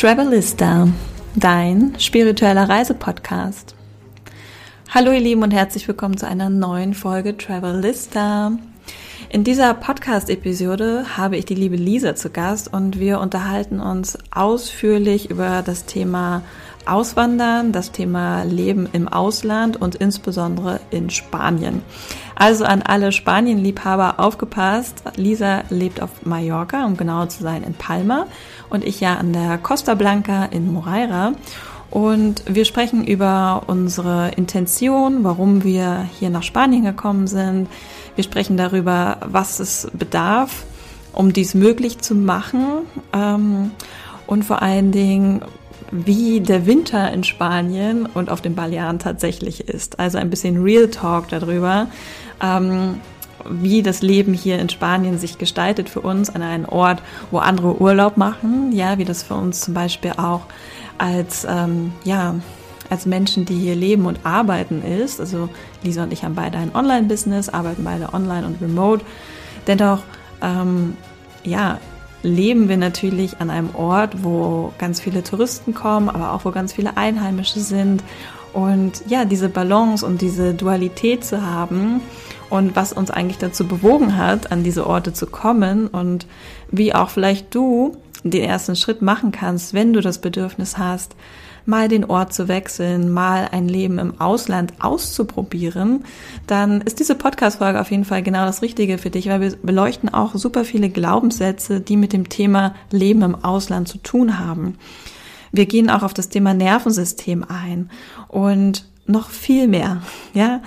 Travelista, dein spiritueller Reisepodcast. Hallo ihr Lieben und herzlich willkommen zu einer neuen Folge Travelista. In dieser Podcast-Episode habe ich die liebe Lisa zu Gast und wir unterhalten uns ausführlich über das Thema Auswandern, das Thema Leben im Ausland und insbesondere in Spanien. Also an alle Spanien-Liebhaber aufgepasst. Lisa lebt auf Mallorca, um genauer zu sein, in Palma und ich ja an der Costa Blanca in Moreira. Und wir sprechen über unsere Intention, warum wir hier nach Spanien gekommen sind. Wir sprechen darüber, was es bedarf, um dies möglich zu machen. Ähm, und vor allen Dingen, wie der Winter in Spanien und auf den Balearen tatsächlich ist. Also ein bisschen Real Talk darüber, ähm, wie das Leben hier in Spanien sich gestaltet für uns an einem Ort, wo andere Urlaub machen. Ja, wie das für uns zum Beispiel auch als, ähm, ja, als Menschen, die hier leben und arbeiten ist. Also Lisa und ich haben beide ein Online-Business, arbeiten beide online und remote. Dennoch, ähm, ja, leben wir natürlich an einem Ort, wo ganz viele Touristen kommen, aber auch wo ganz viele Einheimische sind. Und ja, diese Balance und diese Dualität zu haben und was uns eigentlich dazu bewogen hat, an diese Orte zu kommen und wie auch vielleicht du den ersten Schritt machen kannst, wenn du das Bedürfnis hast, mal den Ort zu wechseln, mal ein Leben im Ausland auszuprobieren, dann ist diese Podcast-Folge auf jeden Fall genau das Richtige für dich, weil wir beleuchten auch super viele Glaubenssätze, die mit dem Thema Leben im Ausland zu tun haben. Wir gehen auch auf das Thema Nervensystem ein und noch viel mehr. Ja,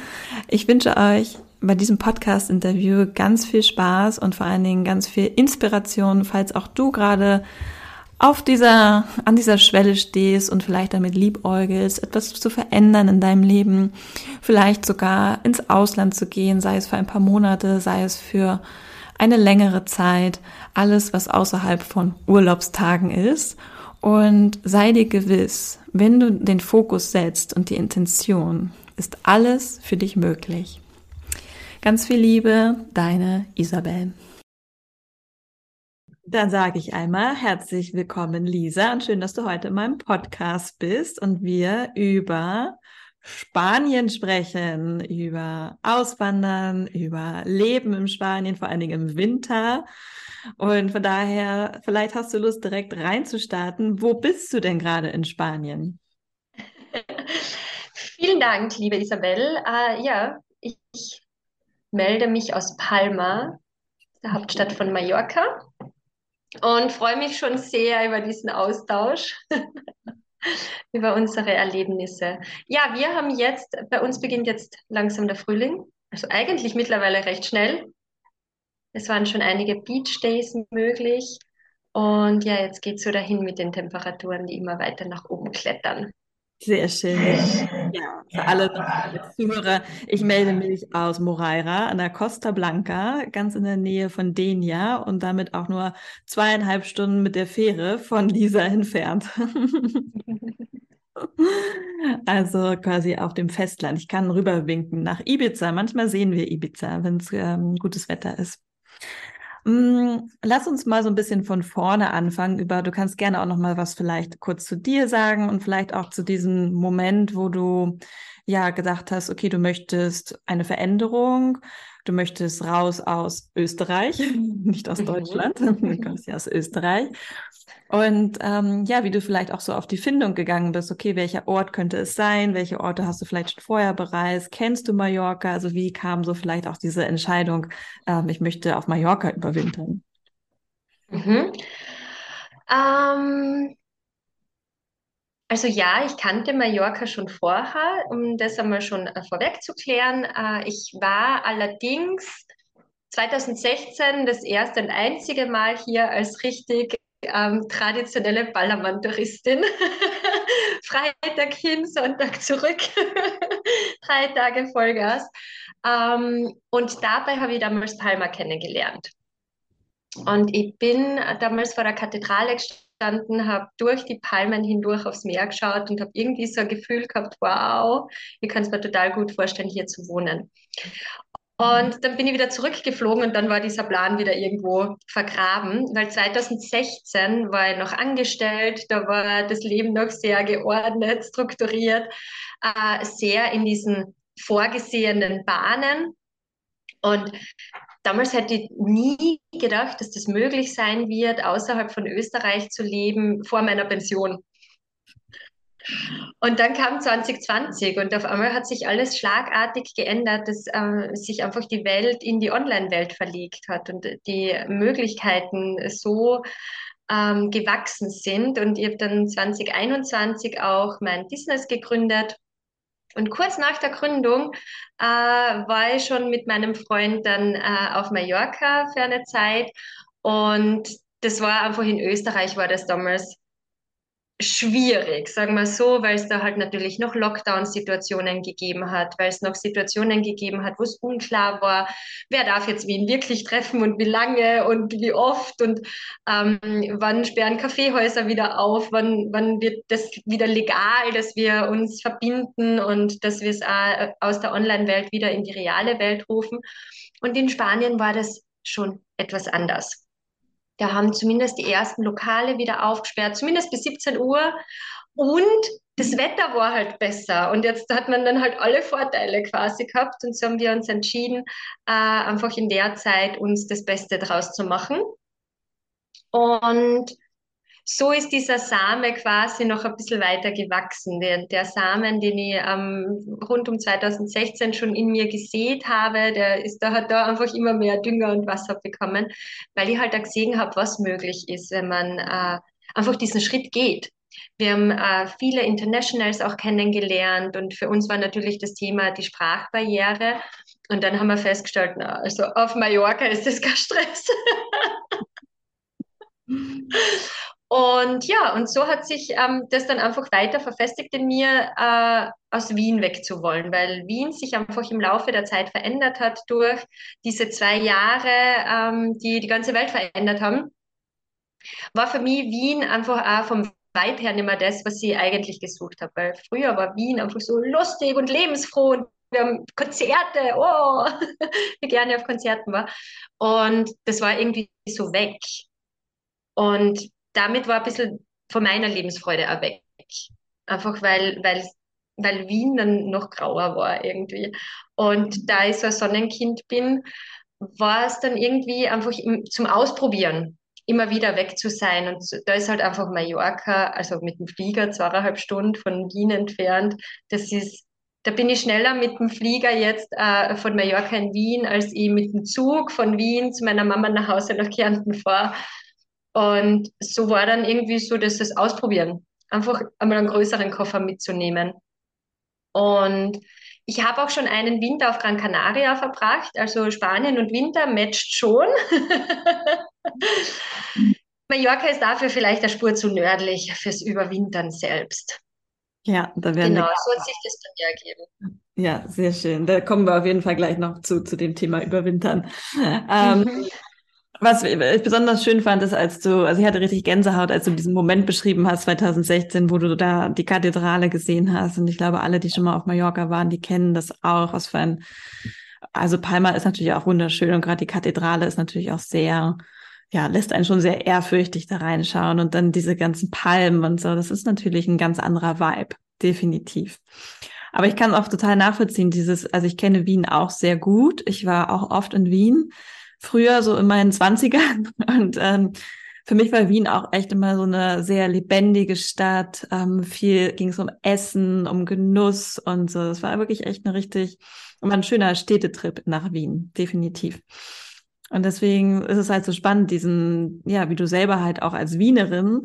ich wünsche euch bei diesem Podcast-Interview ganz viel Spaß und vor allen Dingen ganz viel Inspiration, falls auch du gerade auf dieser, an dieser Schwelle stehst und vielleicht damit liebäugelst, etwas zu verändern in deinem Leben, vielleicht sogar ins Ausland zu gehen, sei es für ein paar Monate, sei es für eine längere Zeit, alles, was außerhalb von Urlaubstagen ist. Und sei dir gewiss, wenn du den Fokus setzt und die Intention, ist alles für dich möglich. Ganz viel Liebe, deine Isabel. Dann sage ich einmal herzlich willkommen, Lisa, und schön, dass du heute in meinem Podcast bist und wir über Spanien sprechen, über Auswandern, über Leben im Spanien, vor allen Dingen im Winter. Und von daher, vielleicht hast du Lust, direkt reinzustarten. Wo bist du denn gerade in Spanien? Vielen Dank, liebe Isabel. Uh, ja, ich melde mich aus Palma, der Hauptstadt von Mallorca und freue mich schon sehr über diesen Austausch, über unsere Erlebnisse. Ja, wir haben jetzt, bei uns beginnt jetzt langsam der Frühling, also eigentlich mittlerweile recht schnell. Es waren schon einige Beach Days möglich. Und ja, jetzt geht es so dahin mit den Temperaturen, die immer weiter nach oben klettern. Sehr schön. Ja, für alle Zuhörer, ich melde mich aus Moreira an der Costa Blanca, ganz in der Nähe von Denia und damit auch nur zweieinhalb Stunden mit der Fähre von Lisa entfernt. Also quasi auf dem Festland. Ich kann rüberwinken nach Ibiza. Manchmal sehen wir Ibiza, wenn es ähm, gutes Wetter ist. Mm, lass uns mal so ein bisschen von vorne anfangen. Über, du kannst gerne auch noch mal was vielleicht kurz zu dir sagen und vielleicht auch zu diesem Moment, wo du ja gedacht hast, okay, du möchtest eine Veränderung, du möchtest raus aus Österreich, nicht aus mhm. Deutschland, du kommst ja aus Österreich und ähm, ja, wie du vielleicht auch so auf die Findung gegangen bist, okay, welcher Ort könnte es sein? Welche Orte hast du vielleicht schon vorher bereist? Kennst du Mallorca? Also wie kam so vielleicht auch diese Entscheidung, ähm, ich möchte auf Mallorca überwintern? Mhm. Ähm, also ja, ich kannte Mallorca schon vorher, um das einmal schon äh, vorweg zu klären. Äh, ich war allerdings 2016 das erste und einzige Mal hier als richtig ähm, traditionelle Ballermann-Touristin. Freitag hin, Sonntag zurück. Drei Tage Vollgas. Ähm, und dabei habe ich damals Palma kennengelernt. Und ich bin damals vor der Kathedrale gestanden, habe durch die Palmen hindurch aufs Meer geschaut und habe irgendwie so ein Gefühl gehabt, wow, ich kann es mir total gut vorstellen, hier zu wohnen. Und dann bin ich wieder zurückgeflogen und dann war dieser Plan wieder irgendwo vergraben, weil 2016 war ich noch angestellt, da war das Leben noch sehr geordnet, strukturiert, äh, sehr in diesen vorgesehenen Bahnen. Und damals hätte ich nie gedacht, dass das möglich sein wird, außerhalb von Österreich zu leben vor meiner Pension. Und dann kam 2020 und auf einmal hat sich alles schlagartig geändert, dass äh, sich einfach die Welt in die Online-Welt verlegt hat und die Möglichkeiten so ähm, gewachsen sind. Und ich habe dann 2021 auch mein Business gegründet. Und kurz nach der Gründung äh, war ich schon mit meinem Freund dann äh, auf Mallorca für eine Zeit. Und das war einfach in Österreich, war das damals schwierig, sagen wir so, weil es da halt natürlich noch Lockdown-Situationen gegeben hat, weil es noch Situationen gegeben hat, wo es unklar war, wer darf jetzt wen wirklich treffen und wie lange und wie oft und ähm, wann sperren Kaffeehäuser wieder auf, wann, wann wird das wieder legal, dass wir uns verbinden und dass wir es aus der Online-Welt wieder in die reale Welt rufen. Und in Spanien war das schon etwas anders. Da haben zumindest die ersten Lokale wieder aufgesperrt, zumindest bis 17 Uhr. Und das Wetter war halt besser. Und jetzt hat man dann halt alle Vorteile quasi gehabt. Und so haben wir uns entschieden, äh, einfach in der Zeit uns das Beste draus zu machen. Und so ist dieser Same quasi noch ein bisschen weiter gewachsen. Der, der Samen, den ich ähm, rund um 2016 schon in mir gesät habe, der ist, da hat da einfach immer mehr Dünger und Wasser bekommen, weil ich halt auch gesehen habe, was möglich ist, wenn man äh, einfach diesen Schritt geht. Wir haben äh, viele Internationals auch kennengelernt und für uns war natürlich das Thema die Sprachbarriere. Und dann haben wir festgestellt, na, also auf Mallorca ist das kein Stress. Und ja, und so hat sich ähm, das dann einfach weiter verfestigt in mir, äh, aus Wien wegzuwollen, weil Wien sich einfach im Laufe der Zeit verändert hat durch diese zwei Jahre, ähm, die die ganze Welt verändert haben. War für mich Wien einfach auch vom Vibe her nicht mehr das, was ich eigentlich gesucht habe. Weil früher war Wien einfach so lustig und lebensfroh und wir haben Konzerte, oh, wie gerne ich auf Konzerten war. Und das war irgendwie so weg. Und damit war ein bisschen von meiner Lebensfreude auch weg. Einfach weil, weil, weil Wien dann noch grauer war irgendwie. Und da ich so ein Sonnenkind bin, war es dann irgendwie einfach zum Ausprobieren, immer wieder weg zu sein. Und da ist halt einfach Mallorca, also mit dem Flieger zweieinhalb Stunden von Wien entfernt. Das ist, da bin ich schneller mit dem Flieger jetzt äh, von Mallorca in Wien, als ich mit dem Zug von Wien zu meiner Mama nach Hause nach Kärnten fahre. Und so war dann irgendwie so, dass das Ausprobieren, einfach einmal einen größeren Koffer mitzunehmen. Und ich habe auch schon einen Winter auf Gran Canaria verbracht, also Spanien und Winter matcht schon. Mallorca ist dafür vielleicht eine Spur zu nördlich fürs Überwintern selbst. Ja, da werden genau, wir so hat sich das dann ergeben. Ja, sehr schön. Da kommen wir auf jeden Fall gleich noch zu, zu dem Thema Überwintern. Ähm, mhm. Was ich besonders schön fand, ist, als du, also ich hatte richtig Gänsehaut, als du diesen Moment beschrieben hast, 2016, wo du da die Kathedrale gesehen hast. Und ich glaube, alle, die schon mal auf Mallorca waren, die kennen das auch. Was für ein, also Palma ist natürlich auch wunderschön und gerade die Kathedrale ist natürlich auch sehr, ja, lässt einen schon sehr ehrfürchtig da reinschauen und dann diese ganzen Palmen und so. Das ist natürlich ein ganz anderer Vibe, definitiv. Aber ich kann auch total nachvollziehen, dieses, also ich kenne Wien auch sehr gut. Ich war auch oft in Wien früher, so in meinen Zwanzigern. Und ähm, für mich war Wien auch echt immer so eine sehr lebendige Stadt. Ähm, viel ging es um Essen, um Genuss und so. Das war wirklich echt eine richtig, immer ein schöner Städtetrip nach Wien, definitiv. Und deswegen ist es halt so spannend, diesen, ja, wie du selber halt auch als Wienerin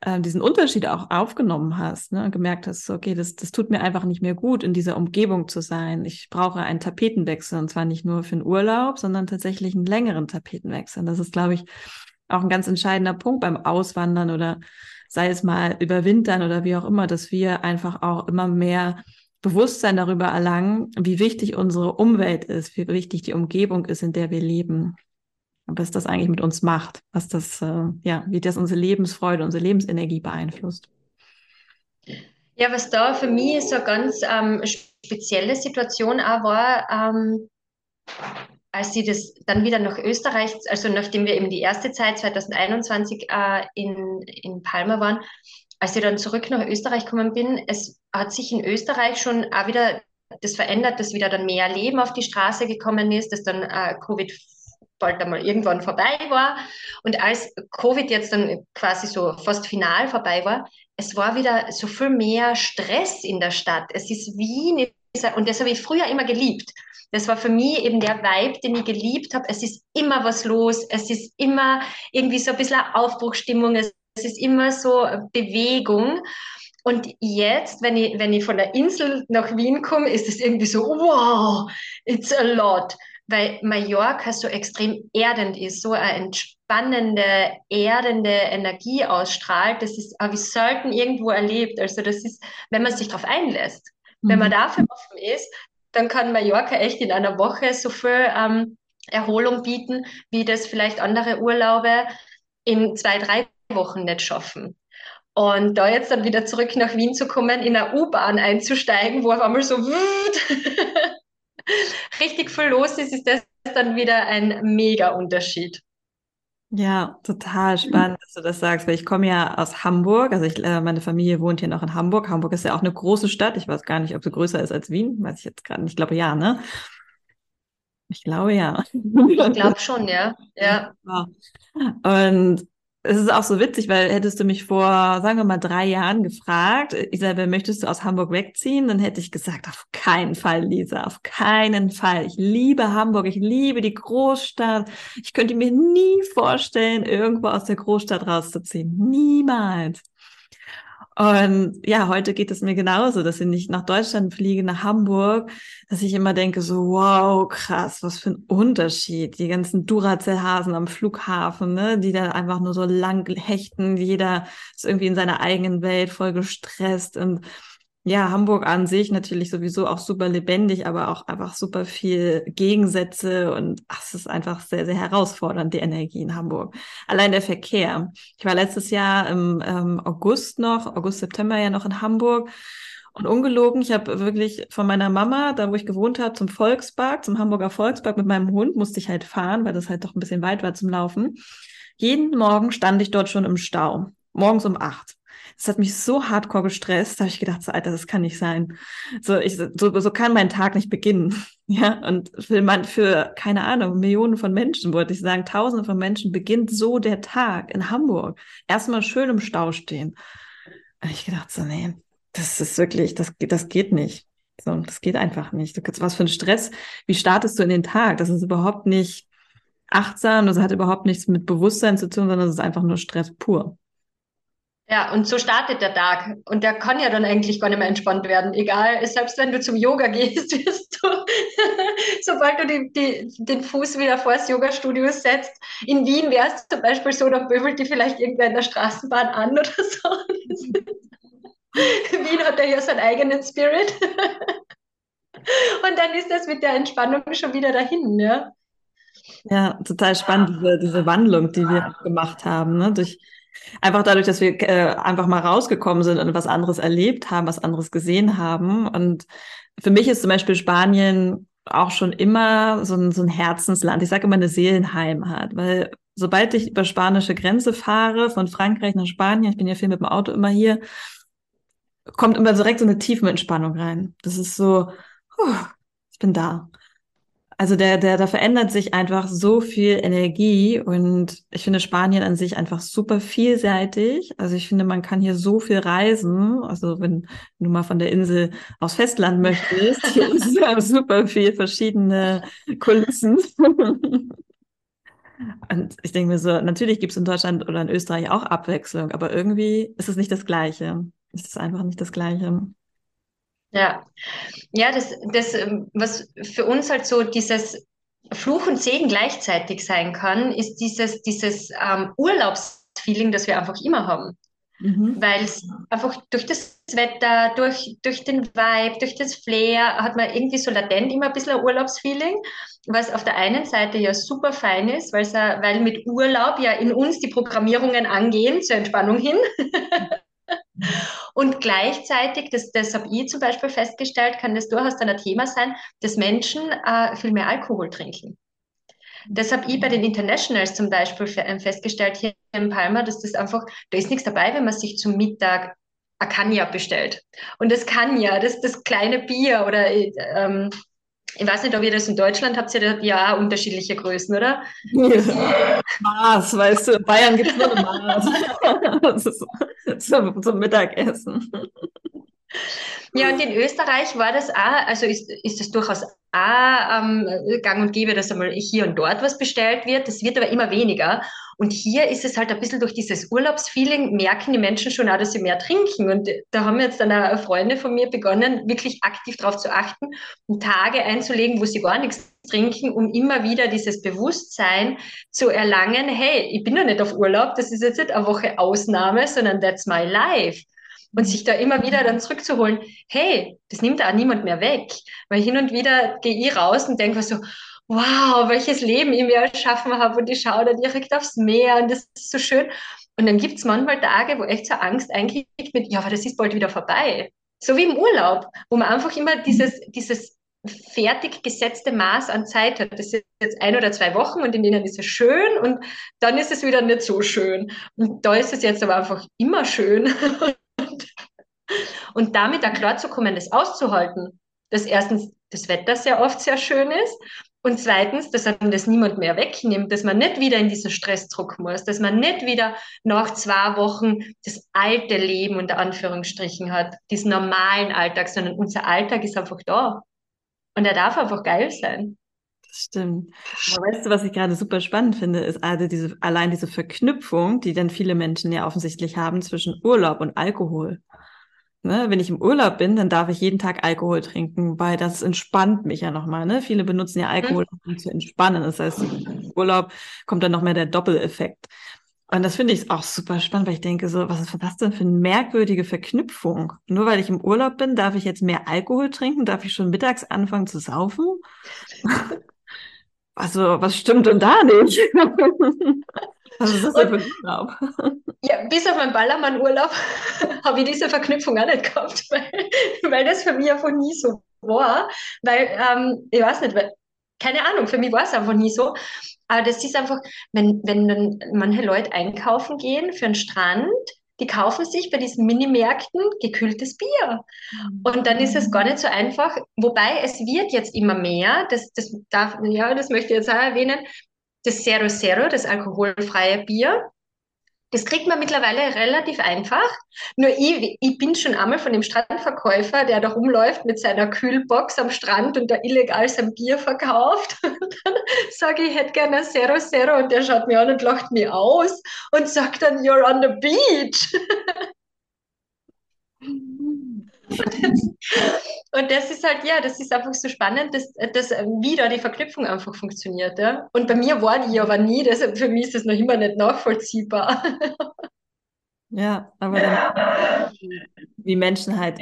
äh, diesen Unterschied auch aufgenommen hast, ne, gemerkt hast, okay, das, das tut mir einfach nicht mehr gut, in dieser Umgebung zu sein. Ich brauche einen Tapetenwechsel und zwar nicht nur für den Urlaub, sondern tatsächlich einen längeren Tapetenwechsel. Und das ist, glaube ich, auch ein ganz entscheidender Punkt beim Auswandern oder sei es mal überwintern oder wie auch immer, dass wir einfach auch immer mehr Bewusstsein darüber erlangen, wie wichtig unsere Umwelt ist, wie wichtig die Umgebung ist, in der wir leben was das eigentlich mit uns macht, was das, äh, ja, wie das unsere Lebensfreude, unsere Lebensenergie beeinflusst. Ja, was da für mich so eine ganz ähm, spezielle Situation auch war, ähm, als sie das dann wieder nach Österreich, also nachdem wir eben die erste Zeit 2021 äh, in, in Palma waren, als ich dann zurück nach Österreich gekommen bin, es hat sich in Österreich schon auch wieder das verändert, dass wieder dann mehr Leben auf die Straße gekommen ist, dass dann äh, Covid bald einmal irgendwann vorbei war. Und als Covid jetzt dann quasi so fast final vorbei war, es war wieder so viel mehr Stress in der Stadt. Es ist Wien, und das habe ich früher immer geliebt. Das war für mich eben der Vibe, den ich geliebt habe. Es ist immer was los, es ist immer irgendwie so ein bisschen Aufbruchstimmung, es ist immer so Bewegung. Und jetzt, wenn ich, wenn ich von der Insel nach Wien komme, ist es irgendwie so, wow, it's a lot. Weil Mallorca so extrem erdend ist, so eine entspannende, erdende Energie ausstrahlt. Das ist, ich selten irgendwo erlebt. Also das ist, wenn man sich darauf einlässt. Mhm. Wenn man mhm. dafür offen ist, dann kann Mallorca echt in einer Woche so viel ähm, Erholung bieten, wie das vielleicht andere Urlaube in zwei, drei Wochen nicht schaffen. Und da jetzt dann wieder zurück nach Wien zu kommen, in eine U-Bahn einzusteigen, wo auf einmal so richtig viel los ist, ist das dann wieder ein mega Unterschied. Ja, total spannend, dass du das sagst, weil ich komme ja aus Hamburg, also ich, äh, meine Familie wohnt hier noch in Hamburg. Hamburg ist ja auch eine große Stadt. Ich weiß gar nicht, ob sie größer ist als Wien, weiß ich jetzt gerade nicht. Ich glaube ja, ne? Ich glaube ja. Ich glaube schon, ja. Ja. Und es ist auch so witzig, weil hättest du mich vor, sagen wir mal, drei Jahren gefragt, Isabel, möchtest du aus Hamburg wegziehen? Dann hätte ich gesagt, auf keinen Fall, Lisa, auf keinen Fall. Ich liebe Hamburg, ich liebe die Großstadt. Ich könnte mir nie vorstellen, irgendwo aus der Großstadt rauszuziehen. Niemals. Und ja, heute geht es mir genauso, dass ich nicht nach Deutschland fliege, nach Hamburg, dass ich immer denke so, wow, krass, was für ein Unterschied. Die ganzen Duracell-Hasen am Flughafen, ne, die dann einfach nur so lang hechten. Jeder ist irgendwie in seiner eigenen Welt voll gestresst und ja, Hamburg an sich natürlich sowieso auch super lebendig, aber auch einfach super viel Gegensätze und ach, es ist einfach sehr, sehr herausfordernd, die Energie in Hamburg. Allein der Verkehr. Ich war letztes Jahr im ähm, August noch, August, September ja noch in Hamburg und ungelogen, ich habe wirklich von meiner Mama, da wo ich gewohnt habe, zum Volkspark, zum Hamburger Volkspark mit meinem Hund, musste ich halt fahren, weil das halt doch ein bisschen weit war zum Laufen. Jeden Morgen stand ich dort schon im Stau. Morgens um acht. Das hat mich so hardcore gestresst, da habe ich gedacht, so, Alter, das kann nicht sein. So, ich, so, so kann mein Tag nicht beginnen. Ja, und für, man, für, keine Ahnung, Millionen von Menschen, wollte ich sagen, Tausende von Menschen beginnt so der Tag in Hamburg. Erstmal schön im Stau stehen. Habe ich gedacht, so, nee, das ist wirklich, das, das geht nicht. So, das geht einfach nicht. Du, was für ein Stress. Wie startest du in den Tag? Das ist überhaupt nicht achtsam, das hat überhaupt nichts mit Bewusstsein zu tun, sondern das ist einfach nur Stress pur. Ja, und so startet der Tag. Und der kann ja dann eigentlich gar nicht mehr entspannt werden. Egal, selbst wenn du zum Yoga gehst, wirst du, sobald du die, die, den Fuß wieder vor das Yoga-Studio setzt, in Wien wäre es zum Beispiel so, dann böbelt die vielleicht irgendwer in der Straßenbahn an oder so. Wien hat ja seinen eigenen Spirit. und dann ist das mit der Entspannung schon wieder dahin, ja. Ja, total spannend, diese, diese Wandlung, die wir gemacht haben, ne? durch Einfach dadurch, dass wir äh, einfach mal rausgekommen sind und was anderes erlebt haben, was anderes gesehen haben. Und für mich ist zum Beispiel Spanien auch schon immer so ein, so ein Herzensland. Ich sage immer eine Seelenheimat, weil sobald ich über spanische Grenze fahre, von Frankreich nach Spanien, ich bin ja viel mit dem Auto immer hier, kommt immer direkt so eine tiefe Entspannung rein. Das ist so, huh, ich bin da. Also der, der, da verändert sich einfach so viel Energie und ich finde Spanien an sich einfach super vielseitig. Also ich finde, man kann hier so viel reisen. Also wenn du mal von der Insel aus Festland möchtest, hier ist super viel verschiedene Kulissen. Und ich denke mir so, natürlich gibt es in Deutschland oder in Österreich auch Abwechslung, aber irgendwie ist es nicht das Gleiche. Es ist einfach nicht das Gleiche. Ja, ja, das, das, ähm, was für uns halt so dieses Fluch und Segen gleichzeitig sein kann, ist dieses, dieses ähm, Urlaubsfeeling, das wir einfach immer haben. Mhm. Weil es einfach durch das Wetter, durch, durch den Vibe, durch das Flair hat man irgendwie so latent immer ein bisschen ein Urlaubsfeeling, was auf der einen Seite ja super fein ist, weil, weil mit Urlaub ja in uns die Programmierungen angehen zur Entspannung hin. Und gleichzeitig, das, das habe ich zum Beispiel festgestellt, kann das durchaus dann ein Thema sein, dass Menschen äh, viel mehr Alkohol trinken. Das habe ich bei den Internationals zum Beispiel ähm, festgestellt hier in Palma, dass das einfach, da ist nichts dabei, wenn man sich zum Mittag ein Kanja bestellt. Und das Kanja, das das kleine Bier oder ähm, ich weiß nicht, ob ihr das in Deutschland habt, ihr da ja unterschiedliche Größen, oder? Ja. Maß, weißt du, in Bayern gibt es nur Maß. das ist zum, zum Mittagessen. Ja, und in Österreich war das auch, also ist, ist das durchaus auch ähm, gang und gäbe, dass einmal hier und dort was bestellt wird. Das wird aber immer weniger. Und hier ist es halt ein bisschen durch dieses Urlaubsfeeling, merken die Menschen schon auch, dass sie mehr trinken. Und da haben jetzt dann auch Freunde von mir begonnen, wirklich aktiv darauf zu achten und Tage einzulegen, wo sie gar nichts trinken, um immer wieder dieses Bewusstsein zu erlangen, hey, ich bin noch nicht auf Urlaub, das ist jetzt nicht eine Woche Ausnahme, sondern that's my life und sich da immer wieder dann zurückzuholen, hey, das nimmt auch niemand mehr weg. Weil hin und wieder gehe ich raus und denke so, wow, welches Leben ich mir erschaffen habe und ich schaue da direkt aufs Meer und das ist so schön. Und dann gibt es manchmal Tage, wo echt so Angst einkriegt mit, ja, aber das ist bald wieder vorbei. So wie im Urlaub, wo man einfach immer dieses, dieses fertig gesetzte Maß an Zeit hat. Das ist jetzt ein oder zwei Wochen und in denen ist es schön und dann ist es wieder nicht so schön. Und da ist es jetzt aber einfach immer schön. Und damit da klarzukommen, das auszuhalten, dass erstens das Wetter sehr oft sehr schön ist und zweitens, dass einem das niemand mehr wegnimmt, dass man nicht wieder in diesen Stressdruck muss, dass man nicht wieder nach zwei Wochen das alte Leben unter Anführungsstrichen hat, diesen normalen Alltag, sondern unser Alltag ist einfach da. Und er darf einfach geil sein. Das stimmt. Aber weißt du, was ich gerade super spannend finde, ist also diese, allein diese Verknüpfung, die dann viele Menschen ja offensichtlich haben zwischen Urlaub und Alkohol. Ne, wenn ich im Urlaub bin, dann darf ich jeden Tag Alkohol trinken, weil das entspannt mich ja nochmal. Ne? Viele benutzen ja Alkohol, mhm. um zu entspannen. Das heißt, im Urlaub kommt dann noch mehr der Doppeleffekt. Und das finde ich auch super spannend, weil ich denke so, was ist das denn für eine merkwürdige Verknüpfung? Nur weil ich im Urlaub bin, darf ich jetzt mehr Alkohol trinken? Darf ich schon mittags anfangen zu saufen? also, was stimmt denn da nicht? ist das denn für ein Urlaub? Ja, bis auf meinen Ballermann-Urlaub habe ich diese Verknüpfung auch nicht gehabt, weil, weil das für mich einfach nie so war. Weil, ähm, ich weiß nicht, weil, keine Ahnung, für mich war es einfach nie so. Aber das ist einfach, wenn, wenn dann manche Leute einkaufen gehen für einen Strand, die kaufen sich bei diesen Minimärkten gekühltes Bier. Und dann ist es gar nicht so einfach. Wobei es wird jetzt immer mehr, das, das darf, ja, das möchte ich jetzt auch erwähnen, das Zero Zero, das alkoholfreie Bier, das kriegt man mittlerweile relativ einfach. Nur ich, ich bin schon einmal von dem Strandverkäufer, der da rumläuft mit seiner Kühlbox am Strand und da illegal sein Bier verkauft. Und dann sage ich, ich hätte gerne Zero Zero und der schaut mir an und lacht mich aus und sagt dann, you're on the beach. Und das ist halt, ja, das ist einfach so spannend, dass, dass wieder die Verknüpfung einfach funktioniert. Ja? Und bei mir war die aber nie, deshalb für mich ist das noch immer nicht nachvollziehbar. Ja, aber dann wie Menschen halt.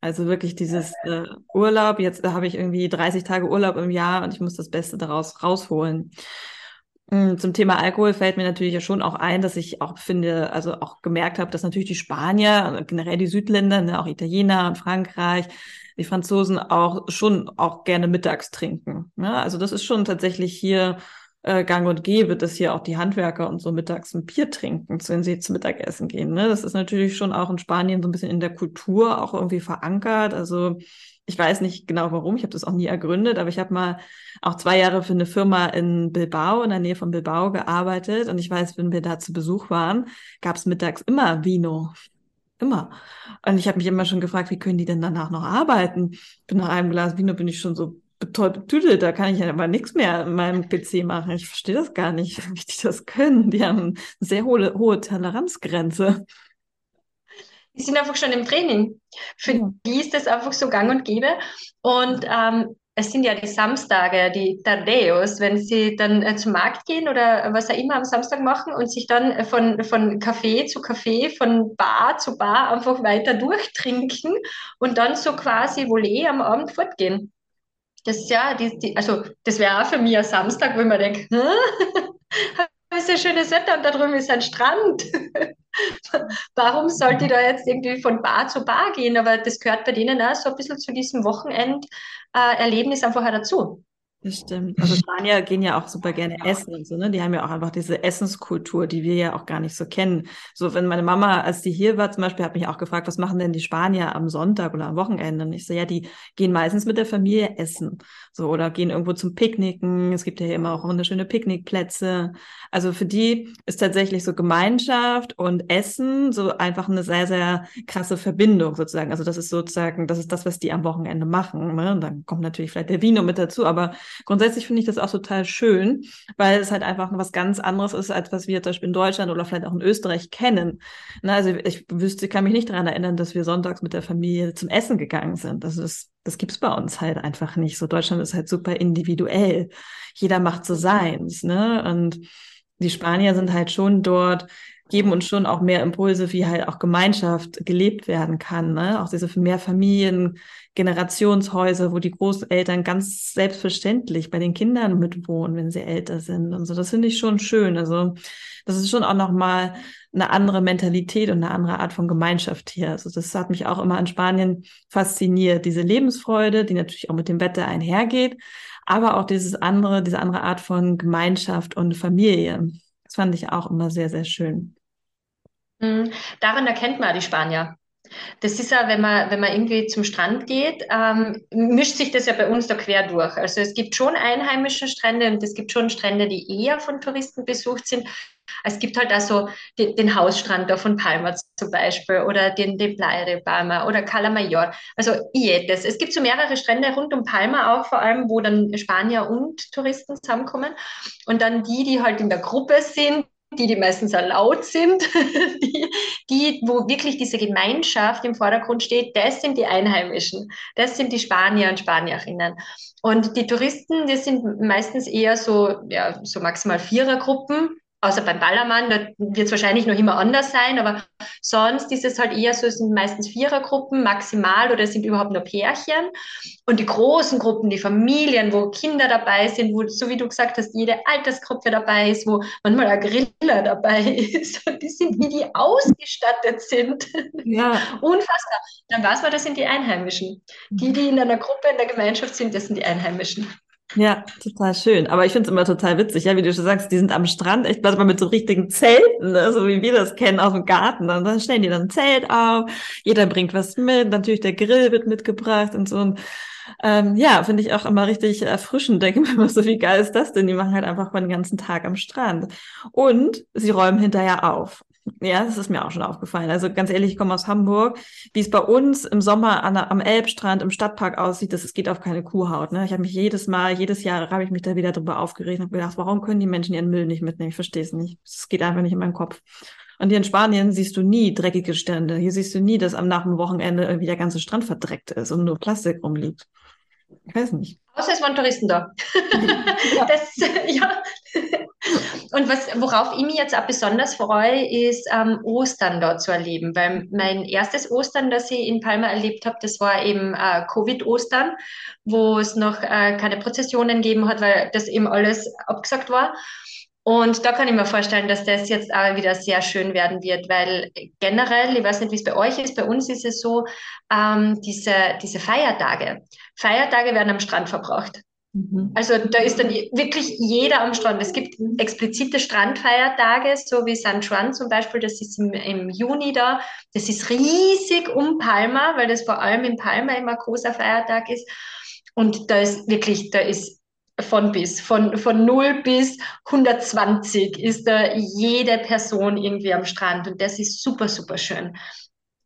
Also wirklich dieses äh, Urlaub, jetzt habe ich irgendwie 30 Tage Urlaub im Jahr und ich muss das Beste daraus rausholen. Hm, zum Thema Alkohol fällt mir natürlich ja schon auch ein, dass ich auch finde, also auch gemerkt habe, dass natürlich die Spanier, also generell die Südländer, ne, auch Italiener und Frankreich, die Franzosen auch schon auch gerne mittags trinken. Ne? Also das ist schon tatsächlich hier äh, gang und gäbe, dass hier auch die Handwerker und so mittags ein Bier trinken, wenn sie zum Mittagessen gehen. Ne? Das ist natürlich schon auch in Spanien so ein bisschen in der Kultur auch irgendwie verankert. Also ich weiß nicht genau warum, ich habe das auch nie ergründet, aber ich habe mal auch zwei Jahre für eine Firma in Bilbao, in der Nähe von Bilbao gearbeitet und ich weiß, wenn wir da zu Besuch waren, gab es mittags immer Vino. Immer. Und ich habe mich immer schon gefragt, wie können die denn danach noch arbeiten? Bin nach einem Glas Vino bin ich schon so toll betüdelt, da kann ich ja aber nichts mehr in meinem PC machen. Ich verstehe das gar nicht, wie die das können. Die haben eine sehr hohe, hohe Toleranzgrenze. Die sind einfach schon im Training. Für ja. die ist das einfach so gang und gäbe. Und ähm, es sind ja die Samstage, die Tardeos, wenn sie dann äh, zum Markt gehen oder was auch immer am Samstag machen und sich dann äh, von, von Café zu Café, von Bar zu Bar einfach weiter durchtrinken und dann so quasi Volley am Abend fortgehen. Das ist ja, die, die, also das wäre auch für mich ein Samstag, wo ich mir denke, ist ja schönes Wetter und da drüben ist ein Strand. warum sollte ich da jetzt irgendwie von Bar zu Bar gehen? Aber das gehört bei denen auch so ein bisschen zu diesem Wochenenderlebnis äh, einfach auch dazu. Das stimmt. Also Spanier gehen ja auch super gerne essen und so, ne? Die haben ja auch einfach diese Essenskultur, die wir ja auch gar nicht so kennen. So, wenn meine Mama, als die hier war zum Beispiel, hat mich auch gefragt, was machen denn die Spanier am Sonntag oder am Wochenende? Und ich so, ja, die gehen meistens mit der Familie essen. So, oder gehen irgendwo zum Picknicken. Es gibt ja hier immer auch wunderschöne Picknickplätze. Also für die ist tatsächlich so Gemeinschaft und Essen so einfach eine sehr, sehr krasse Verbindung sozusagen. Also das ist sozusagen, das ist das, was die am Wochenende machen. Ne? Und dann kommt natürlich vielleicht der Vino mit dazu, aber grundsätzlich finde ich das auch total schön, weil es halt einfach was ganz anderes ist, als was wir zum Beispiel in Deutschland oder vielleicht auch in Österreich kennen. Na, also ich wüsste, kann mich nicht daran erinnern, dass wir sonntags mit der Familie zum Essen gegangen sind. Das, das gibt's bei uns halt einfach nicht. So Deutschland ist halt super individuell. Jeder macht so seins, ne? Und die Spanier sind halt schon dort geben uns schon auch mehr Impulse, wie halt auch Gemeinschaft gelebt werden kann. Ne? Auch diese Mehrfamilien, Generationshäuser, wo die Großeltern ganz selbstverständlich bei den Kindern mitwohnen, wenn sie älter sind und so. Das finde ich schon schön. Also das ist schon auch nochmal eine andere Mentalität und eine andere Art von Gemeinschaft hier. Also das hat mich auch immer an Spanien fasziniert. Diese Lebensfreude, die natürlich auch mit dem Wetter einhergeht, aber auch dieses andere, diese andere Art von Gemeinschaft und Familie. Das fand ich auch immer sehr, sehr schön. Mhm. Daran erkennt man die Spanier. Das ist ja, wenn man, wenn man irgendwie zum Strand geht, ähm, mischt sich das ja bei uns da quer durch. Also es gibt schon einheimische Strände und es gibt schon Strände, die eher von Touristen besucht sind. Es gibt halt also den, den Hausstrand da von Palma zum Beispiel oder den, den Playa de Palma oder Cala Mayor. Also jedes. Es gibt so mehrere Strände rund um Palma auch vor allem, wo dann Spanier und Touristen zusammenkommen. Und dann die, die halt in der Gruppe sind, die, die meistens sehr laut sind, die, die, wo wirklich diese Gemeinschaft im Vordergrund steht, das sind die Einheimischen, das sind die Spanier und Spanierinnen. Und die Touristen, die sind meistens eher so, ja, so maximal Vierergruppen, außer beim Ballermann, da wird es wahrscheinlich noch immer anders sein, aber sonst ist es halt eher so, es sind meistens Vierergruppen maximal oder es sind überhaupt nur Pärchen. Und die großen Gruppen, die Familien, wo Kinder dabei sind, wo, so wie du gesagt hast, jede Altersgruppe dabei ist, wo manchmal ein Griller dabei ist, und die sind, wie die ausgestattet sind. Ja. Unfassbar. Dann weiß man, das sind die Einheimischen. Die, die in einer Gruppe, in der Gemeinschaft sind, das sind die Einheimischen. Ja, total schön. Aber ich finde es immer total witzig, ja, wie du schon sagst, die sind am Strand, echt mal mit so richtigen Zelten, ne? so wie wir das kennen aus dem Garten. Und dann stellen die dann ein Zelt auf, jeder bringt was mit, natürlich der Grill wird mitgebracht und so. Und, ähm, ja, finde ich auch immer richtig erfrischend. Denke mir immer so, wie geil ist das denn? Die machen halt einfach mal den ganzen Tag am Strand. Und sie räumen hinterher auf. Ja, das ist mir auch schon aufgefallen. Also ganz ehrlich, ich komme aus Hamburg. Wie es bei uns im Sommer an, am Elbstrand im Stadtpark aussieht, das, das geht auf keine Kuhhaut. Ne? Ich habe mich jedes Mal, jedes Jahr habe ich mich da wieder drüber aufgeregt und habe gedacht, warum können die Menschen ihren Müll nicht mitnehmen? Ich verstehe es nicht. Es geht einfach nicht in meinen Kopf. Und hier in Spanien siehst du nie dreckige Stände. Hier siehst du nie, dass am nach dem Wochenende irgendwie der ganze Strand verdreckt ist und nur Plastik rumliegt. Ich weiß nicht. Außer es waren Touristen da. Ja. Das, ja. Und was, worauf ich mich jetzt auch besonders freue, ist ähm, Ostern dort zu erleben, weil mein erstes Ostern, das ich in Palma erlebt habe, das war eben äh, Covid-Ostern, wo es noch äh, keine Prozessionen gegeben hat, weil das eben alles abgesagt war. Und da kann ich mir vorstellen, dass das jetzt auch wieder sehr schön werden wird, weil generell, ich weiß nicht, wie es bei euch ist, bei uns ist es so, ähm, diese, diese Feiertage. Feiertage werden am Strand verbracht. Mhm. Also da ist dann wirklich jeder am Strand. Es gibt explizite Strandfeiertage, so wie San Juan zum Beispiel, das ist im, im Juni da. Das ist riesig um Palma, weil das vor allem in Palma immer ein großer Feiertag ist. Und da ist wirklich, da ist von bis, von, von 0 bis 120 ist da jede Person irgendwie am Strand und das ist super, super schön.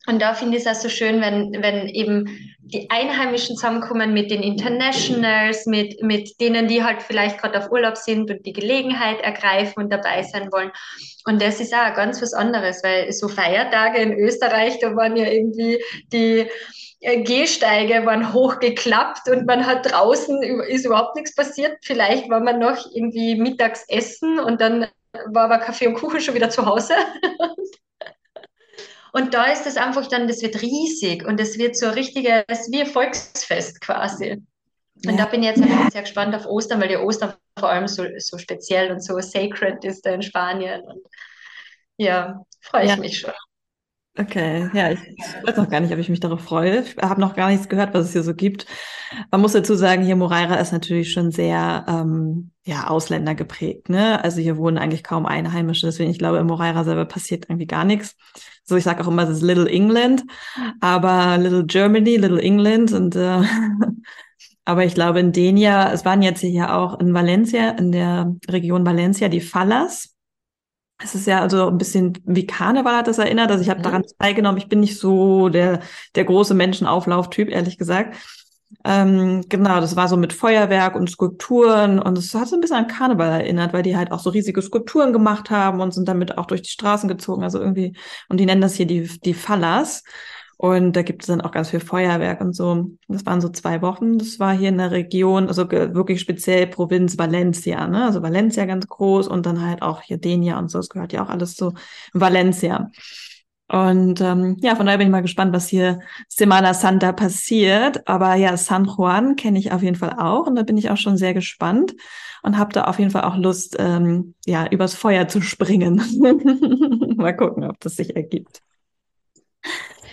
Und da finde ich es auch so schön, wenn, wenn eben die Einheimischen zusammenkommen mit den Internationals, mit, mit denen, die halt vielleicht gerade auf Urlaub sind und die Gelegenheit ergreifen und dabei sein wollen. Und das ist auch ganz was anderes, weil so Feiertage in Österreich, da waren ja irgendwie die, Gehsteige waren hochgeklappt und man hat draußen ist überhaupt nichts passiert. Vielleicht war man noch irgendwie mittags essen und dann war aber Kaffee und Kuchen schon wieder zu Hause. und da ist es einfach dann, das wird riesig und es wird so ein richtiges, wie ein Volksfest quasi. Und ja. da bin ich jetzt einfach sehr gespannt auf Ostern, weil die Ostern vor allem so, so speziell und so sacred ist da in Spanien. Und ja, freue ich ja. mich schon. Okay, ja, ich, weiß noch gar nicht, ob ich mich darauf freue. Ich habe noch gar nichts gehört, was es hier so gibt. Man muss dazu sagen, hier Moreira ist natürlich schon sehr ähm, ja, Ausländer geprägt. Ne? Also hier wohnen eigentlich kaum Einheimische. Deswegen, ich glaube, in Moreira selber passiert irgendwie gar nichts. So, ich sage auch immer, es ist Little England, aber Little Germany, Little England. Und äh, aber ich glaube, in Denia, es waren jetzt hier auch in Valencia, in der Region Valencia, die Fallas. Es ist ja also ein bisschen wie Karneval hat das erinnert. Also ich habe mhm. daran teilgenommen. Ich bin nicht so der, der große Menschenauflauf-Typ, ehrlich gesagt. Ähm, genau, das war so mit Feuerwerk und Skulpturen und es hat so ein bisschen an Karneval erinnert, weil die halt auch so riesige Skulpturen gemacht haben und sind damit auch durch die Straßen gezogen. Also irgendwie, und die nennen das hier die, die Fallas. Und da gibt es dann auch ganz viel Feuerwerk und so. Das waren so zwei Wochen. Das war hier in der Region, also wirklich speziell Provinz Valencia, ne? Also Valencia ganz groß und dann halt auch hier Denia und so. Das gehört ja auch alles zu Valencia. Und ähm, ja, von daher bin ich mal gespannt, was hier Semana Santa passiert. Aber ja, San Juan kenne ich auf jeden Fall auch und da bin ich auch schon sehr gespannt und habe da auf jeden Fall auch Lust, ähm, ja, übers Feuer zu springen. mal gucken, ob das sich ergibt.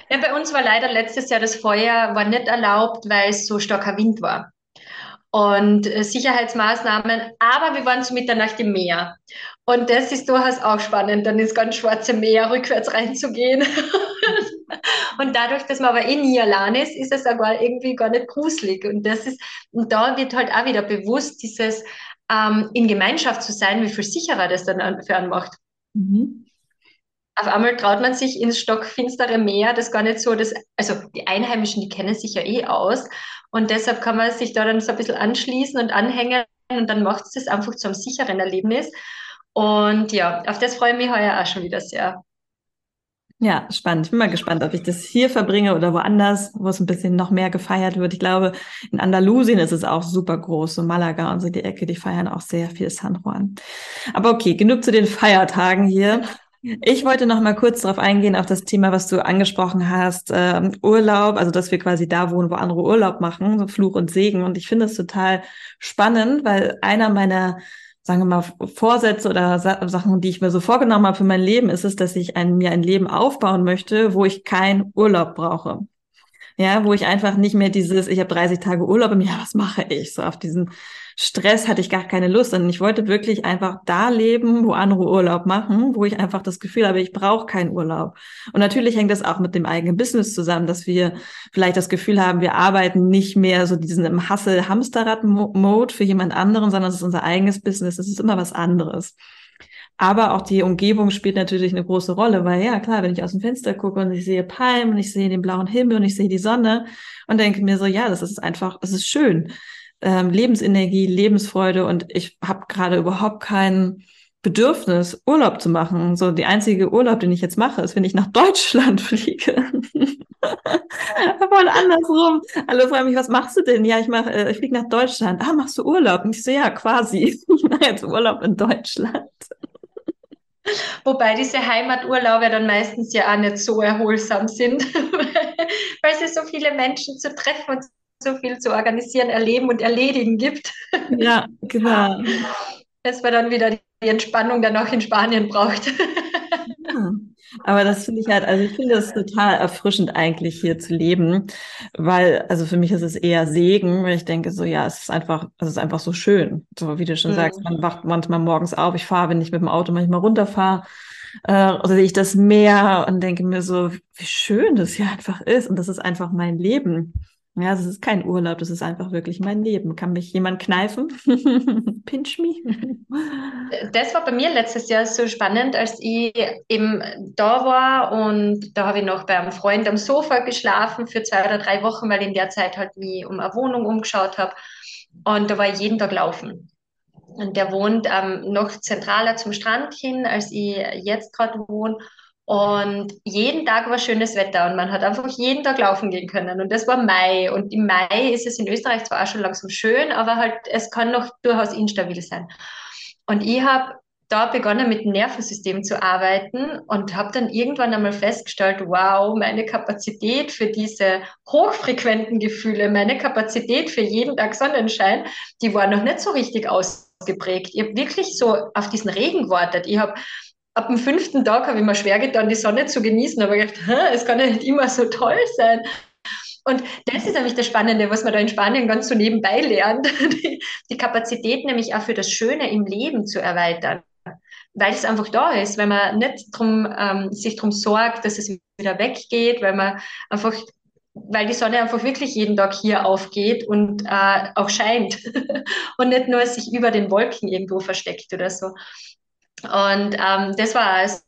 Ja, bei uns war leider letztes Jahr das Feuer war nicht erlaubt, weil es so starker Wind war. Und äh, Sicherheitsmaßnahmen, aber wir waren zu Mitternacht im Meer. Und das ist durchaus auch spannend, dann ins ganz schwarze Meer rückwärts reinzugehen. und dadurch, dass man aber eh nie allein ist, ist es aber irgendwie gar nicht gruselig. Und das ist, und da wird halt auch wieder bewusst, dieses ähm, in Gemeinschaft zu sein, wie viel sicherer das dann für einen macht. Mhm auf einmal traut man sich ins stockfinstere Meer, das gar nicht so, das, also die Einheimischen, die kennen sich ja eh aus und deshalb kann man sich da dann so ein bisschen anschließen und anhängen und dann macht es das einfach zu einem sicheren Erlebnis. Und ja, auf das freue ich mich heuer auch schon wieder sehr. Ja, spannend. Ich bin mal gespannt, ob ich das hier verbringe oder woanders, wo es ein bisschen noch mehr gefeiert wird. Ich glaube, in Andalusien ist es auch super groß, so Malaga und so die Ecke, die feiern auch sehr viel San Juan. Aber okay, genug zu den Feiertagen hier. Ich wollte noch mal kurz darauf eingehen, auf das Thema, was du angesprochen hast, äh, Urlaub, also dass wir quasi da wohnen, wo andere Urlaub machen, so Fluch und Segen. Und ich finde es total spannend, weil einer meiner, sagen wir mal, Vorsätze oder Sa Sachen, die ich mir so vorgenommen habe für mein Leben, ist es, dass ich ein, mir ein Leben aufbauen möchte, wo ich keinen Urlaub brauche. Ja, wo ich einfach nicht mehr dieses, ich habe 30 Tage Urlaub im Jahr, was mache ich? So auf diesen Stress hatte ich gar keine Lust. Und ich wollte wirklich einfach da leben, wo andere Urlaub machen, wo ich einfach das Gefühl habe, ich brauche keinen Urlaub. Und natürlich hängt das auch mit dem eigenen Business zusammen, dass wir vielleicht das Gefühl haben, wir arbeiten nicht mehr so diesen im Hassel-Hamsterrad-Mode für jemand anderen, sondern es ist unser eigenes Business. Es ist immer was anderes. Aber auch die Umgebung spielt natürlich eine große Rolle, weil ja, klar, wenn ich aus dem Fenster gucke und ich sehe Palmen und ich sehe den blauen Himmel und ich sehe die Sonne und denke mir so, ja, das ist einfach, es ist schön ähm, Lebensenergie, Lebensfreude und ich habe gerade überhaupt kein Bedürfnis, Urlaub zu machen. So die einzige Urlaub, den ich jetzt mache, ist, wenn ich nach Deutschland fliege. Voll andersrum. Alle fragen mich, was machst du denn? Ja, ich mache, äh, ich fliege nach Deutschland. Ah, machst du Urlaub? Und ich so, ja, quasi. Ich mache jetzt Urlaub in Deutschland. Wobei diese Heimaturlaube dann meistens ja auch nicht so erholsam sind, weil es so viele Menschen zu treffen und so viel zu organisieren, erleben und erledigen gibt. Ja, genau. Das war dann wieder die Entspannung, die noch in Spanien braucht. Ja, aber das finde ich halt, also ich finde es total erfrischend eigentlich hier zu leben, weil, also für mich ist es eher Segen, weil ich denke so, ja, es ist einfach, es ist einfach so schön. So wie du schon mhm. sagst, man wacht manchmal morgens auf, ich fahre, wenn ich mit dem Auto manchmal runterfahre, äh, oder sehe ich das Meer und denke mir so, wie schön das hier einfach ist und das ist einfach mein Leben. Ja, das ist kein Urlaub, das ist einfach wirklich mein Leben. Kann mich jemand kneifen? Pinch me. Das war bei mir letztes Jahr so spannend, als ich eben da war und da habe ich noch bei einem Freund am Sofa geschlafen für zwei oder drei Wochen, weil in der Zeit halt mich um eine Wohnung umgeschaut habe. Und da war ich jeden Tag laufen. Und der wohnt ähm, noch zentraler zum Strand hin, als ich jetzt gerade wohne. Und jeden Tag war schönes Wetter und man hat einfach jeden Tag laufen gehen können. Und das war Mai. Und im Mai ist es in Österreich zwar auch schon langsam schön, aber halt es kann noch durchaus instabil sein. Und ich habe da begonnen mit dem Nervensystem zu arbeiten und habe dann irgendwann einmal festgestellt, wow, meine Kapazität für diese hochfrequenten Gefühle, meine Kapazität für jeden Tag Sonnenschein, die war noch nicht so richtig ausgeprägt. Ich habe wirklich so auf diesen Regen gewartet. Ich habe ab dem fünften Tag habe ich mir schwer getan, die Sonne zu genießen, aber ich gedacht, es kann ja nicht immer so toll sein. Und das ist nämlich das Spannende, was man da in Spanien ganz so nebenbei lernt, die, die Kapazität nämlich auch für das Schöne im Leben zu erweitern. Weil es einfach da ist, weil man nicht drum, ähm, sich darum sorgt, dass es wieder weggeht, weil man einfach, weil die Sonne einfach wirklich jeden Tag hier aufgeht und äh, auch scheint und nicht nur sich über den Wolken irgendwo versteckt oder so. Und ähm, das war es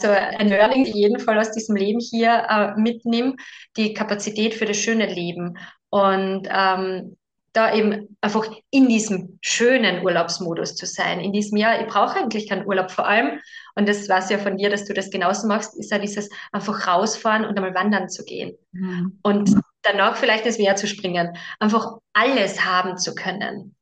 so ein Learning, die jeden Fall aus diesem Leben hier äh, mitnehme, die Kapazität für das schöne Leben. Und ähm, da eben einfach in diesem schönen Urlaubsmodus zu sein, in diesem Jahr, ich brauche eigentlich keinen Urlaub vor allem, und das weiß ja von dir, dass du das genauso machst, ist ja dieses einfach rausfahren und einmal wandern zu gehen. Mhm. Und danach vielleicht ins Meer zu springen, einfach alles haben zu können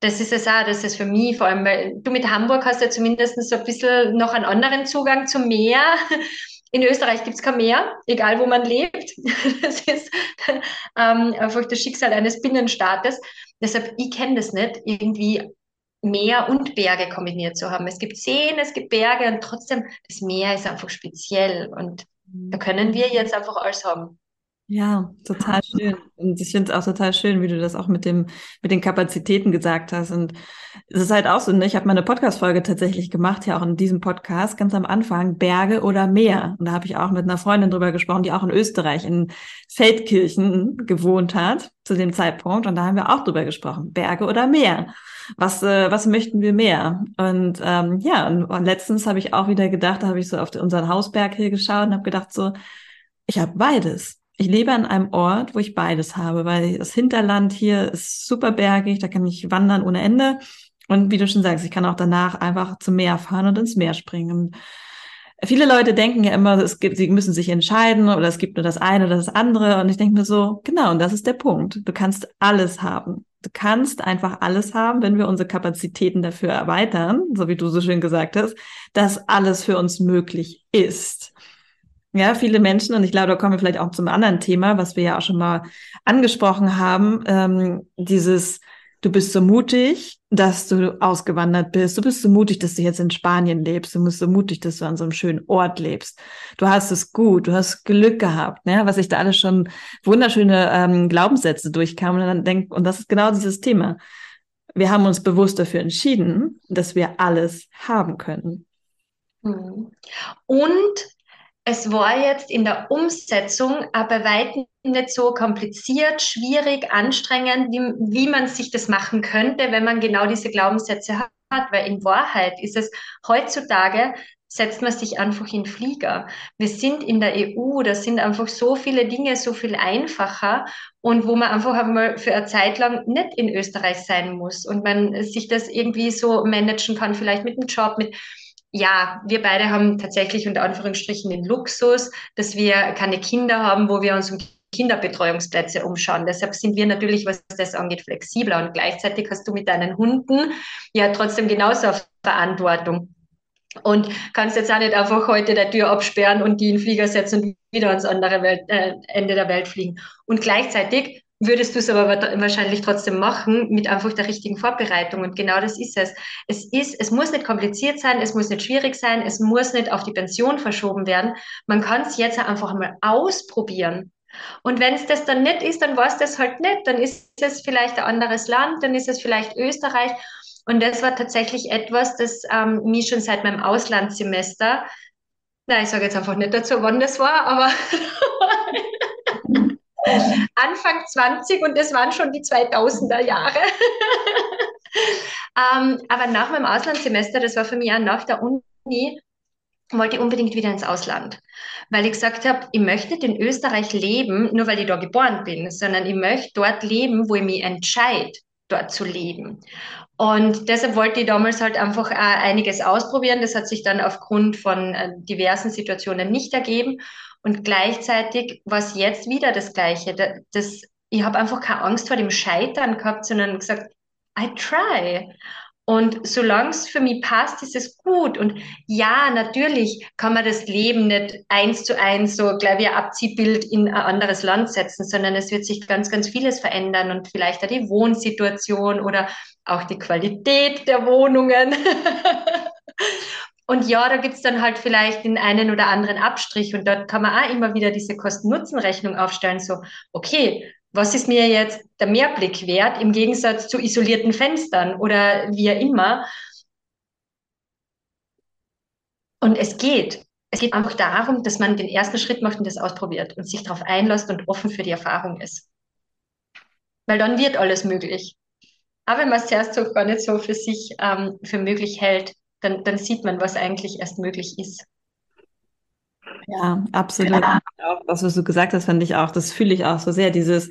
das ist es auch, das ist für mich vor allem, weil du mit Hamburg hast ja zumindest so ein bisschen noch einen anderen Zugang zum Meer. In Österreich gibt es kein Meer, egal wo man lebt. Das ist ähm, einfach das Schicksal eines Binnenstaates. Deshalb, ich kenne das nicht, irgendwie Meer und Berge kombiniert zu haben. Es gibt Seen, es gibt Berge und trotzdem, das Meer ist einfach speziell und da können wir jetzt einfach alles haben. Ja, total schön. Und ich finde es auch total schön, wie du das auch mit dem, mit den Kapazitäten gesagt hast. Und es ist halt auch so, ne? ich habe mal eine Podcast-Folge tatsächlich gemacht, ja auch in diesem Podcast, ganz am Anfang, Berge oder Meer. Und da habe ich auch mit einer Freundin drüber gesprochen, die auch in Österreich in Feldkirchen gewohnt hat zu dem Zeitpunkt. Und da haben wir auch drüber gesprochen, Berge oder Meer. Was, äh, was möchten wir mehr? Und ähm, ja, und, und letztens habe ich auch wieder gedacht, da habe ich so auf unseren Hausberg hier geschaut und habe gedacht so, ich habe beides ich lebe an einem Ort, wo ich beides habe, weil das Hinterland hier ist super bergig, da kann ich wandern ohne Ende. Und wie du schon sagst, ich kann auch danach einfach zum Meer fahren und ins Meer springen. Viele Leute denken ja immer, es gibt, sie müssen sich entscheiden oder es gibt nur das eine oder das andere. Und ich denke mir so, genau, und das ist der Punkt. Du kannst alles haben. Du kannst einfach alles haben, wenn wir unsere Kapazitäten dafür erweitern, so wie du so schön gesagt hast, dass alles für uns möglich ist. Ja, viele Menschen, und ich glaube, da kommen wir vielleicht auch zum anderen Thema, was wir ja auch schon mal angesprochen haben, ähm, dieses, du bist so mutig, dass du ausgewandert bist, du bist so mutig, dass du jetzt in Spanien lebst, du bist so mutig, dass du an so einem schönen Ort lebst. Du hast es gut, du hast Glück gehabt, ne? was ich da alles schon wunderschöne ähm, Glaubenssätze durchkam und dann denk, und das ist genau dieses Thema. Wir haben uns bewusst dafür entschieden, dass wir alles haben können. Mhm. Und es war jetzt in der Umsetzung aber weitem nicht so kompliziert, schwierig, anstrengend, wie, wie man sich das machen könnte, wenn man genau diese Glaubenssätze hat. Weil in Wahrheit ist es heutzutage, setzt man sich einfach in Flieger. Wir sind in der EU, da sind einfach so viele Dinge so viel einfacher und wo man einfach einmal für eine Zeit lang nicht in Österreich sein muss und man sich das irgendwie so managen kann, vielleicht mit dem Job, mit ja, wir beide haben tatsächlich unter Anführungsstrichen den Luxus, dass wir keine Kinder haben, wo wir uns um Kinderbetreuungsplätze umschauen. Deshalb sind wir natürlich, was das angeht, flexibler. Und gleichzeitig hast du mit deinen Hunden ja trotzdem genauso Verantwortung. Und kannst jetzt auch nicht einfach heute der Tür absperren und die in den Flieger setzen und wieder ans andere Welt, äh, Ende der Welt fliegen. Und gleichzeitig würdest du es aber wahrscheinlich trotzdem machen mit einfach der richtigen Vorbereitung. Und genau das ist es. Es ist, es muss nicht kompliziert sein, es muss nicht schwierig sein, es muss nicht auf die Pension verschoben werden. Man kann es jetzt einfach mal ausprobieren. Und wenn es das dann nicht ist, dann war es das halt nicht. Dann ist es vielleicht ein anderes Land, dann ist es vielleicht Österreich. Und das war tatsächlich etwas, das ähm, mich schon seit meinem Auslandssemester, na, ich sage jetzt einfach nicht dazu, wann das war, aber Anfang 20 und das waren schon die 2000er Jahre. ähm, aber nach meinem Auslandssemester, das war für mich auch nach der Uni, wollte ich unbedingt wieder ins Ausland, weil ich gesagt habe, ich möchte nicht in Österreich leben, nur weil ich da geboren bin, sondern ich möchte dort leben, wo ich mich entscheide, dort zu leben. Und deshalb wollte ich damals halt einfach einiges ausprobieren. Das hat sich dann aufgrund von äh, diversen Situationen nicht ergeben. Und gleichzeitig war es jetzt wieder das Gleiche. Das, ich habe einfach keine Angst vor dem Scheitern gehabt, sondern gesagt, I try. Und solange es für mich passt, ist es gut. Und ja, natürlich kann man das Leben nicht eins zu eins so gleich wie ein Abziehbild in ein anderes Land setzen, sondern es wird sich ganz, ganz vieles verändern und vielleicht auch die Wohnsituation oder auch die Qualität der Wohnungen. Und ja, da gibt's dann halt vielleicht den einen oder anderen Abstrich und dort kann man auch immer wieder diese Kosten-Nutzen-Rechnung aufstellen, so, okay, was ist mir jetzt der Mehrblick wert im Gegensatz zu isolierten Fenstern oder wie immer. Und es geht. Es geht einfach darum, dass man den ersten Schritt macht und das ausprobiert und sich darauf einlässt und offen für die Erfahrung ist. Weil dann wird alles möglich. Aber wenn man es zuerst so gar nicht so für sich ähm, für möglich hält, dann, dann sieht man, was eigentlich erst möglich ist. Ja, absolut. Ja. Auch, was du gesagt hast, fand ich auch, das fühle ich auch so sehr. Dieses,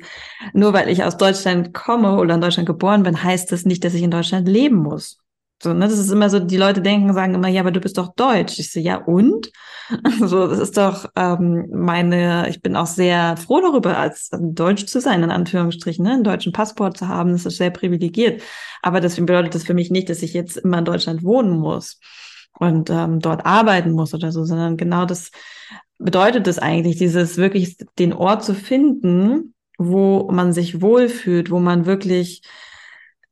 nur weil ich aus Deutschland komme oder in Deutschland geboren bin, heißt das nicht, dass ich in Deutschland leben muss. So, ne, das ist immer so, die Leute denken, sagen immer, ja, aber du bist doch deutsch. Ich so, ja, und? So, das ist doch ähm, meine, ich bin auch sehr froh darüber, als deutsch zu sein, in Anführungsstrichen, ne? einen deutschen Passport zu haben, das ist sehr privilegiert. Aber deswegen bedeutet das für mich nicht, dass ich jetzt immer in Deutschland wohnen muss und ähm, dort arbeiten muss oder so, sondern genau das bedeutet es eigentlich, dieses wirklich den Ort zu finden, wo man sich wohlfühlt, wo man wirklich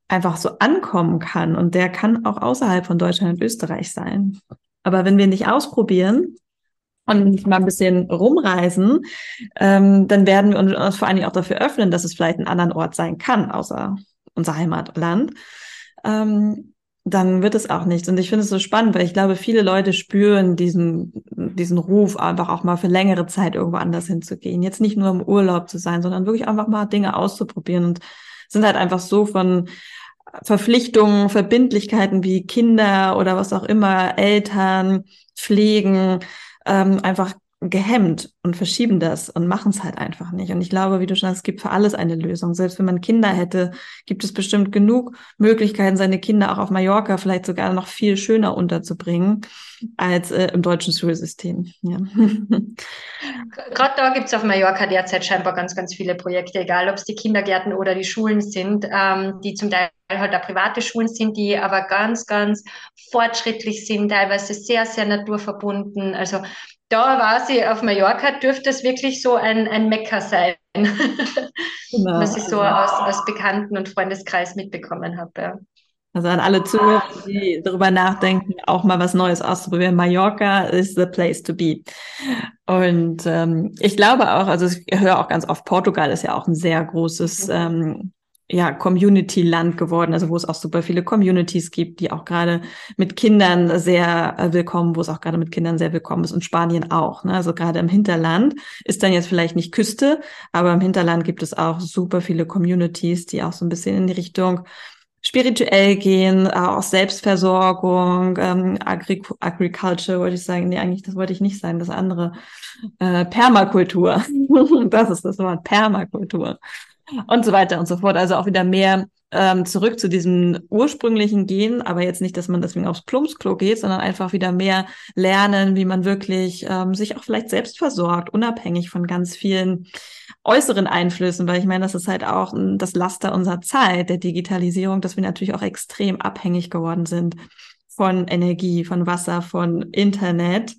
einfach so ankommen kann. Und der kann auch außerhalb von Deutschland und Österreich sein. Aber wenn wir nicht ausprobieren und mal ein bisschen rumreisen, ähm, dann werden wir uns vor allen Dingen auch dafür öffnen, dass es vielleicht ein anderen Ort sein kann, außer unser Heimatland. Ähm, dann wird es auch nichts. Und ich finde es so spannend, weil ich glaube, viele Leute spüren diesen, diesen Ruf, einfach auch mal für längere Zeit irgendwo anders hinzugehen. Jetzt nicht nur im Urlaub zu sein, sondern wirklich einfach mal Dinge auszuprobieren und sind halt einfach so von Verpflichtungen, Verbindlichkeiten wie Kinder oder was auch immer, Eltern, Pflegen, ähm, einfach gehemmt und verschieben das und machen es halt einfach nicht. Und ich glaube, wie du schon sagst, es gibt für alles eine Lösung. Selbst wenn man Kinder hätte, gibt es bestimmt genug Möglichkeiten, seine Kinder auch auf Mallorca vielleicht sogar noch viel schöner unterzubringen als äh, im deutschen Schulsystem. Ja. Gerade da gibt es auf Mallorca derzeit scheinbar ganz, ganz viele Projekte, egal ob es die Kindergärten oder die Schulen sind, ähm, die zum Teil halt auch private Schulen sind, die aber ganz, ganz fortschrittlich sind, teilweise sehr, sehr naturverbunden. Also da war sie auf Mallorca, dürfte es wirklich so ein, ein Mecker sein, genau. was ich so aus, aus Bekannten- und Freundeskreis mitbekommen habe. Ja. Also an alle Zuhörer, die darüber nachdenken, auch mal was Neues auszuprobieren. Mallorca is the place to be. Und ähm, ich glaube auch, also ich höre auch ganz oft, Portugal ist ja auch ein sehr großes mhm. ähm, ja, Community-Land geworden, also wo es auch super viele Communities gibt, die auch gerade mit Kindern sehr äh, willkommen, wo es auch gerade mit Kindern sehr willkommen ist und Spanien auch. Ne? Also gerade im Hinterland ist dann jetzt vielleicht nicht Küste, aber im Hinterland gibt es auch super viele Communities, die auch so ein bisschen in die Richtung spirituell gehen, äh, auch Selbstversorgung, ähm, Agri Agriculture wollte ich sagen, nee, eigentlich das wollte ich nicht sagen, das andere, äh, Permakultur, das ist das Wort, Permakultur und so weiter und so fort. Also auch wieder mehr ähm, zurück zu diesem ursprünglichen Gehen, aber jetzt nicht, dass man deswegen aufs Plumpsklo geht, sondern einfach wieder mehr lernen, wie man wirklich ähm, sich auch vielleicht selbst versorgt, unabhängig von ganz vielen äußeren Einflüssen, weil ich meine, das ist halt auch das Laster unserer Zeit, der Digitalisierung, dass wir natürlich auch extrem abhängig geworden sind von Energie, von Wasser, von Internet.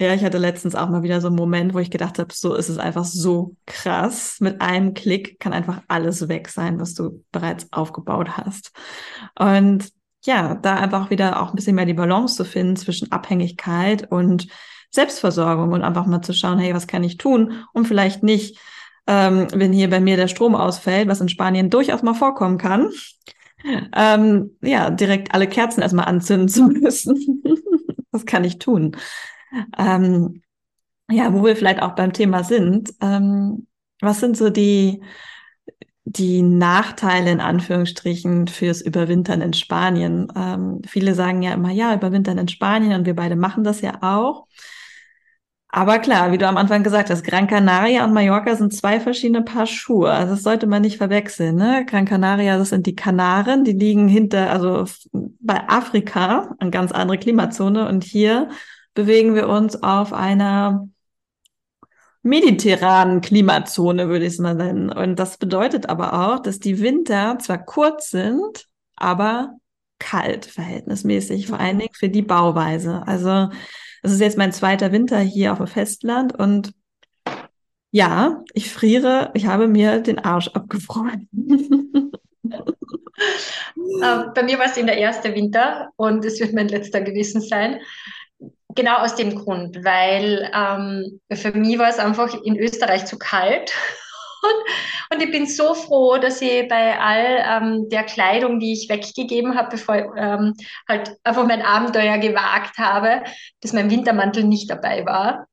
Ja, ich hatte letztens auch mal wieder so einen Moment, wo ich gedacht habe, so ist es einfach so krass. Mit einem Klick kann einfach alles weg sein, was du bereits aufgebaut hast. Und ja, da einfach wieder auch ein bisschen mehr die Balance zu finden zwischen Abhängigkeit und Selbstversorgung und einfach mal zu schauen, hey, was kann ich tun, um vielleicht nicht, ähm, wenn hier bei mir der Strom ausfällt, was in Spanien durchaus mal vorkommen kann, ähm, ja, direkt alle Kerzen erstmal anzünden zu müssen. Was kann ich tun? Ähm, ja, wo wir vielleicht auch beim Thema sind. Ähm, was sind so die, die Nachteile in Anführungsstrichen fürs Überwintern in Spanien? Ähm, viele sagen ja immer, ja, Überwintern in Spanien und wir beide machen das ja auch. Aber klar, wie du am Anfang gesagt hast, Gran Canaria und Mallorca sind zwei verschiedene Paar Schuhe. Also das sollte man nicht verwechseln. Ne? Gran Canaria, das sind die Kanaren, die liegen hinter, also bei Afrika, eine ganz andere Klimazone. Und hier bewegen wir uns auf einer mediterranen Klimazone, würde ich es mal nennen. Und das bedeutet aber auch, dass die Winter zwar kurz sind, aber kalt verhältnismäßig, vor allen Dingen für die Bauweise. Also das ist jetzt mein zweiter Winter hier auf dem Festland und ja, ich friere, ich habe mir den Arsch abgefroren. Äh, bei mir war es in der erste Winter und es wird mein letzter gewesen sein. Genau aus dem Grund, weil ähm, für mich war es einfach in Österreich zu kalt. Und, ich bin so froh, dass ich bei all ähm, der Kleidung, die ich weggegeben habe, bevor ähm, halt einfach mein Abenteuer gewagt habe, dass mein Wintermantel nicht dabei war,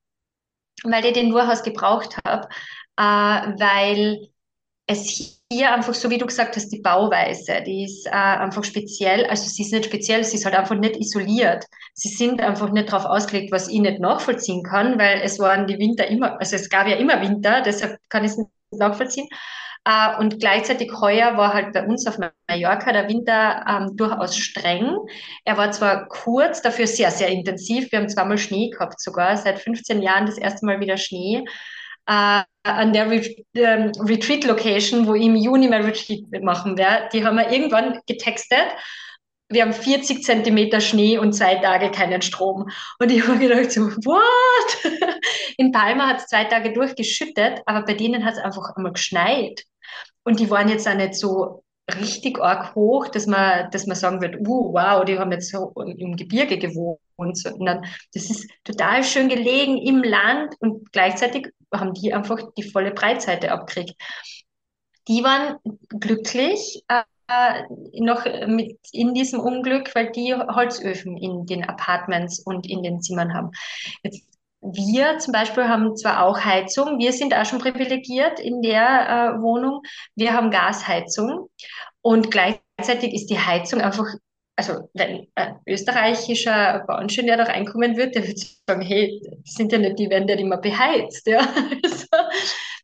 weil ich den Durchaus gebraucht habe, äh, weil es hier einfach, so wie du gesagt hast, die Bauweise, die ist äh, einfach speziell. Also sie ist nicht speziell, sie ist halt einfach nicht isoliert. Sie sind einfach nicht darauf ausgelegt, was ich nicht nachvollziehen kann, weil es waren die Winter immer, also es gab ja immer Winter, deshalb kann ich es nachvollziehen. Uh, und gleichzeitig heuer war halt bei uns auf Mallorca der Winter ähm, durchaus streng. Er war zwar kurz, dafür sehr, sehr intensiv. Wir haben zweimal Schnee gehabt sogar, seit 15 Jahren das erste Mal wieder Schnee äh, an der Re ähm, Retreat-Location, wo ich im Juni mein Retreat machen werde, die haben wir irgendwann getextet. Wir haben 40 Zentimeter Schnee und zwei Tage keinen Strom. Und ich habe gedacht so, what? In Palma hat es zwei Tage durchgeschüttet, aber bei denen hat es einfach einmal geschneit. Und die waren jetzt auch nicht so richtig arg hoch, dass man, dass man sagen wird, uh, wow, die haben jetzt so im Gebirge gewohnt, sondern das ist total schön gelegen im Land und gleichzeitig haben die einfach die volle Breitseite abgekriegt. Die waren glücklich äh, noch mit in diesem Unglück, weil die Holzöfen in den Apartments und in den Zimmern haben. Jetzt wir zum Beispiel haben zwar auch Heizung, wir sind auch schon privilegiert in der äh, Wohnung. Wir haben Gasheizung und gleichzeitig ist die Heizung einfach, also wenn ein österreichischer Bauingenieur da reinkommen wird, der würde sagen, hey, das sind ja nicht die Wände, die man beheizt. Ja? Also,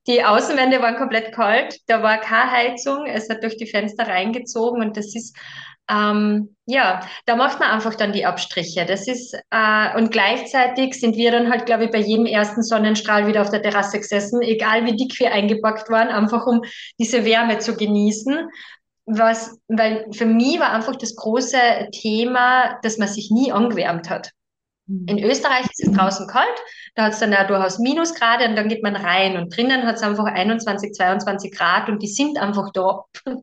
die Außenwände waren komplett kalt, da war keine Heizung, es hat durch die Fenster reingezogen und das ist ähm, ja, da macht man einfach dann die Abstriche. Das ist, äh, und gleichzeitig sind wir dann halt, glaube ich, bei jedem ersten Sonnenstrahl wieder auf der Terrasse gesessen, egal wie dick wir eingepackt waren, einfach um diese Wärme zu genießen. Was, weil für mich war einfach das große Thema, dass man sich nie angewärmt hat. In mhm. Österreich ist es draußen kalt, da hat es dann ja durchaus Minusgrade und dann geht man rein und drinnen hat es einfach 21, 22 Grad und die sind einfach da,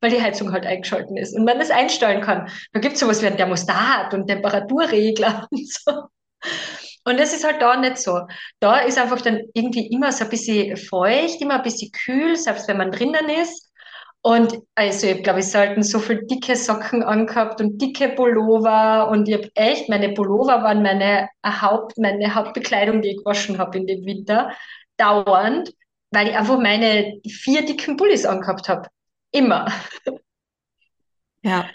weil die Heizung halt eingeschalten ist und man das einstellen kann. Da gibt es sowas wie ein Thermostat und Temperaturregler und so. Und das ist halt da nicht so. Da ist einfach dann irgendwie immer so ein bisschen feucht, immer ein bisschen kühl, selbst wenn man drinnen ist. Und also ich glaube, ich selten so viel dicke Socken angehabt und dicke Pullover und ich habe echt, meine Pullover waren meine Haupt, meine Hauptbekleidung, die ich gewaschen habe in dem Winter, dauernd, weil ich einfach meine vier dicken Pullis angehabt habe. Immer. Ja.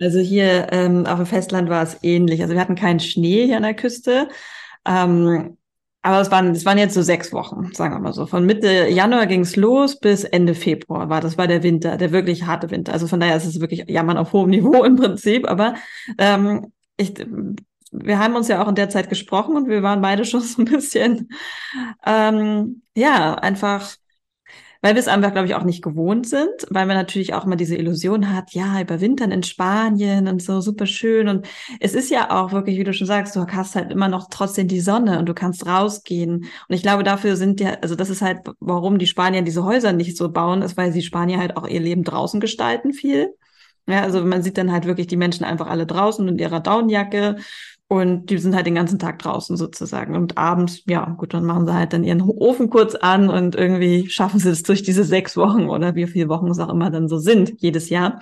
Also hier ähm, auf dem Festland war es ähnlich. Also wir hatten keinen Schnee hier an der Küste. Ähm, aber es waren, es waren jetzt so sechs Wochen, sagen wir mal so. Von Mitte Januar ging es los bis Ende Februar war. Das war der Winter, der wirklich harte Winter. Also von daher ist es wirklich Jammern auf hohem Niveau im Prinzip. Aber ähm, ich, wir haben uns ja auch in der Zeit gesprochen und wir waren beide schon so ein bisschen, ähm, ja, einfach weil wir es einfach, glaube ich, auch nicht gewohnt sind, weil man natürlich auch immer diese Illusion hat, ja, überwintern in Spanien und so super schön. Und es ist ja auch wirklich, wie du schon sagst, du hast halt immer noch trotzdem die Sonne und du kannst rausgehen. Und ich glaube, dafür sind ja, also das ist halt, warum die Spanier diese Häuser nicht so bauen, ist, weil sie Spanier halt auch ihr Leben draußen gestalten viel. Ja, also man sieht dann halt wirklich die Menschen einfach alle draußen in ihrer Downjacke und die sind halt den ganzen Tag draußen sozusagen. Und abends, ja, gut, dann machen sie halt dann ihren Ofen kurz an und irgendwie schaffen sie es durch diese sechs Wochen oder wie viele Wochen es auch immer dann so sind, jedes Jahr.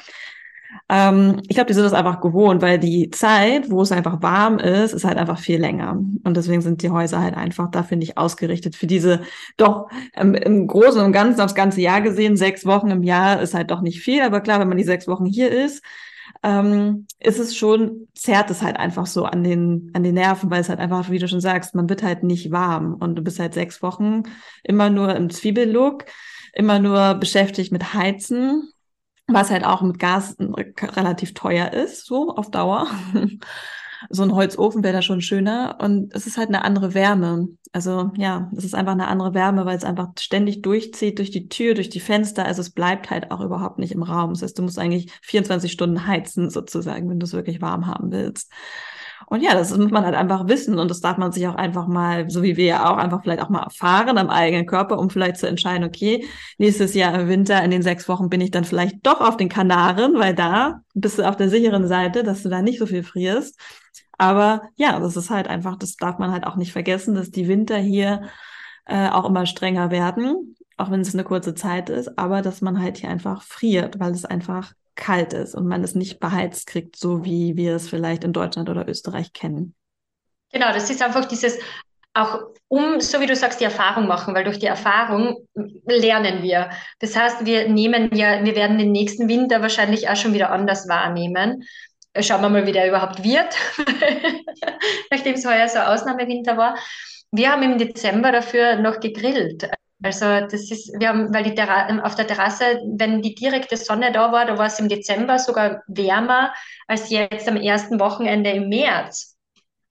Ähm, ich glaube, die sind das einfach gewohnt, weil die Zeit, wo es einfach warm ist, ist halt einfach viel länger. Und deswegen sind die Häuser halt einfach dafür nicht ausgerichtet. Für diese doch ähm, im Großen und Ganzen aufs ganze Jahr gesehen, sechs Wochen im Jahr ist halt doch nicht viel. Aber klar, wenn man die sechs Wochen hier ist, ähm, ist es schon, zerrt es halt einfach so an den, an den Nerven, weil es halt einfach, wie du schon sagst, man wird halt nicht warm und du bist halt sechs Wochen immer nur im Zwiebellook, immer nur beschäftigt mit Heizen, was halt auch mit Gas relativ teuer ist, so auf Dauer. so ein Holzofen wäre da schon schöner. Und es ist halt eine andere Wärme. Also ja, es ist einfach eine andere Wärme, weil es einfach ständig durchzieht durch die Tür, durch die Fenster. Also es bleibt halt auch überhaupt nicht im Raum. Das heißt, du musst eigentlich 24 Stunden heizen sozusagen, wenn du es wirklich warm haben willst. Und ja, das muss man halt einfach wissen und das darf man sich auch einfach mal, so wie wir ja auch, einfach vielleicht auch mal erfahren am eigenen Körper, um vielleicht zu entscheiden, okay, nächstes Jahr im Winter in den sechs Wochen bin ich dann vielleicht doch auf den Kanaren, weil da bist du auf der sicheren Seite, dass du da nicht so viel frierst. Aber ja, das ist halt einfach, das darf man halt auch nicht vergessen, dass die Winter hier äh, auch immer strenger werden, auch wenn es eine kurze Zeit ist, aber dass man halt hier einfach friert, weil es einfach kalt ist und man es nicht beheizt kriegt, so wie wir es vielleicht in Deutschland oder Österreich kennen. Genau, das ist einfach dieses auch um, so wie du sagst, die Erfahrung machen, weil durch die Erfahrung lernen wir. Das heißt, wir nehmen ja, wir werden den nächsten Winter wahrscheinlich auch schon wieder anders wahrnehmen. Schauen wir mal, wie der überhaupt wird, nachdem es heuer so Ausnahmewinter war. Wir haben im Dezember dafür noch gegrillt. Also das ist, wir haben, weil die Terra auf der Terrasse, wenn die direkte Sonne da war, da war es im Dezember sogar wärmer als jetzt am ersten Wochenende im März.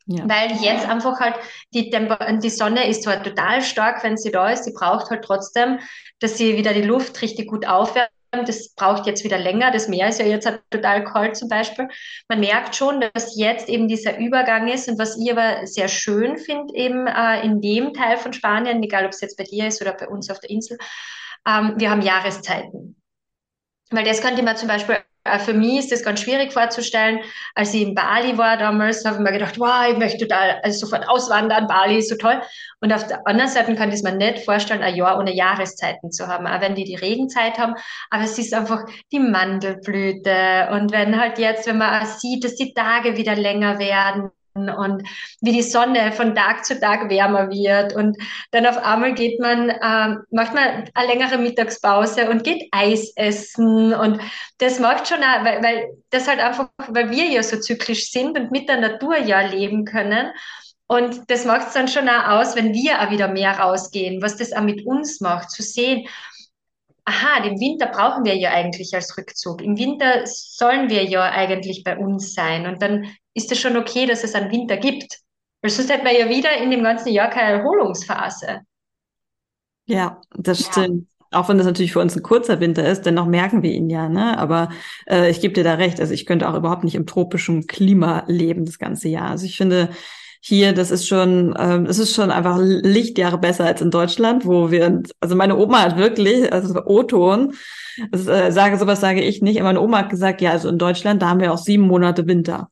Ja. Weil jetzt einfach halt die, Temper die Sonne ist zwar total stark, wenn sie da ist, sie braucht halt trotzdem, dass sie wieder die Luft richtig gut aufwärmt das braucht jetzt wieder länger. Das Meer ist ja jetzt total kalt zum Beispiel. Man merkt schon, dass jetzt eben dieser Übergang ist und was ich aber sehr schön finde, eben äh, in dem Teil von Spanien, egal ob es jetzt bei dir ist oder bei uns auf der Insel, ähm, wir haben Jahreszeiten. Weil das könnte man zum Beispiel für mich ist das ganz schwierig vorzustellen. Als ich in Bali war damals, habe ich mir gedacht, wow, ich möchte total also sofort auswandern, Bali ist so toll. Und auf der anderen Seite kann ich es mir nicht vorstellen, ein Jahr ohne Jahreszeiten zu haben, auch wenn die die Regenzeit haben. Aber es ist einfach die Mandelblüte. Und wenn halt jetzt, wenn man sieht, dass die Tage wieder länger werden, und wie die Sonne von Tag zu Tag wärmer wird und dann auf einmal geht man, ähm, macht man eine längere Mittagspause und geht Eis essen und das macht schon auch, weil, weil das halt einfach, weil wir ja so zyklisch sind und mit der Natur ja leben können und das macht es dann schon auch aus, wenn wir auch wieder mehr rausgehen, was das auch mit uns macht, zu sehen, aha, den Winter brauchen wir ja eigentlich als Rückzug. Im Winter sollen wir ja eigentlich bei uns sein. Und dann ist es schon okay, dass es einen Winter gibt. Weil sonst hätten wir ja wieder in dem ganzen Jahr keine Erholungsphase. Ja, das ja. stimmt. Auch wenn das natürlich für uns ein kurzer Winter ist, dennoch merken wir ihn ja, ne? Aber äh, ich gebe dir da recht. Also ich könnte auch überhaupt nicht im tropischen Klima leben das ganze Jahr. Also ich finde, hier, das ist schon, ähm, es ist schon einfach Lichtjahre besser als in Deutschland, wo wir, also meine Oma hat wirklich, also O-Ton, äh, sage sowas sage ich nicht, meine Oma hat gesagt, ja, also in Deutschland, da haben wir auch sieben Monate Winter.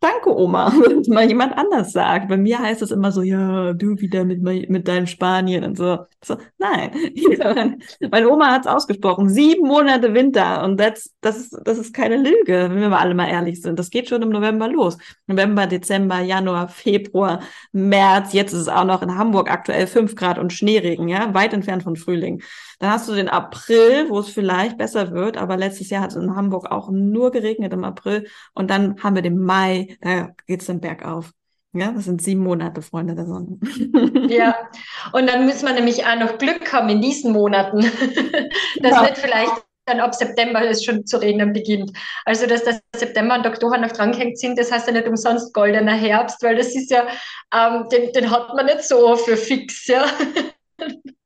Danke, Oma, wenn es mal jemand anders sagt. Bei mir heißt es immer so, ja, du wieder mit, mit deinem Spanien und so. so nein, meine Oma hat es ausgesprochen. Sieben Monate Winter und das, das, ist, das ist keine Lüge, wenn wir alle mal ehrlich sind. Das geht schon im November los. November, Dezember, Januar, Februar, März. Jetzt ist es auch noch in Hamburg aktuell fünf Grad und Schneeregen, ja, weit entfernt von Frühling. Dann hast du den April, wo es vielleicht besser wird, aber letztes Jahr hat es in Hamburg auch nur geregnet im April. Und dann haben wir den Mai, da geht es dann bergauf. Ja, das sind sieben Monate, Freunde der Sonne. Ja, und dann muss man nämlich auch noch Glück haben in diesen Monaten, dass ja. nicht vielleicht dann ab September es schon zu regnen beginnt. Also, dass der September und Oktober noch drangehängt sind, das heißt ja nicht umsonst goldener Herbst, weil das ist ja, ähm, den, den hat man nicht so für fix, ja.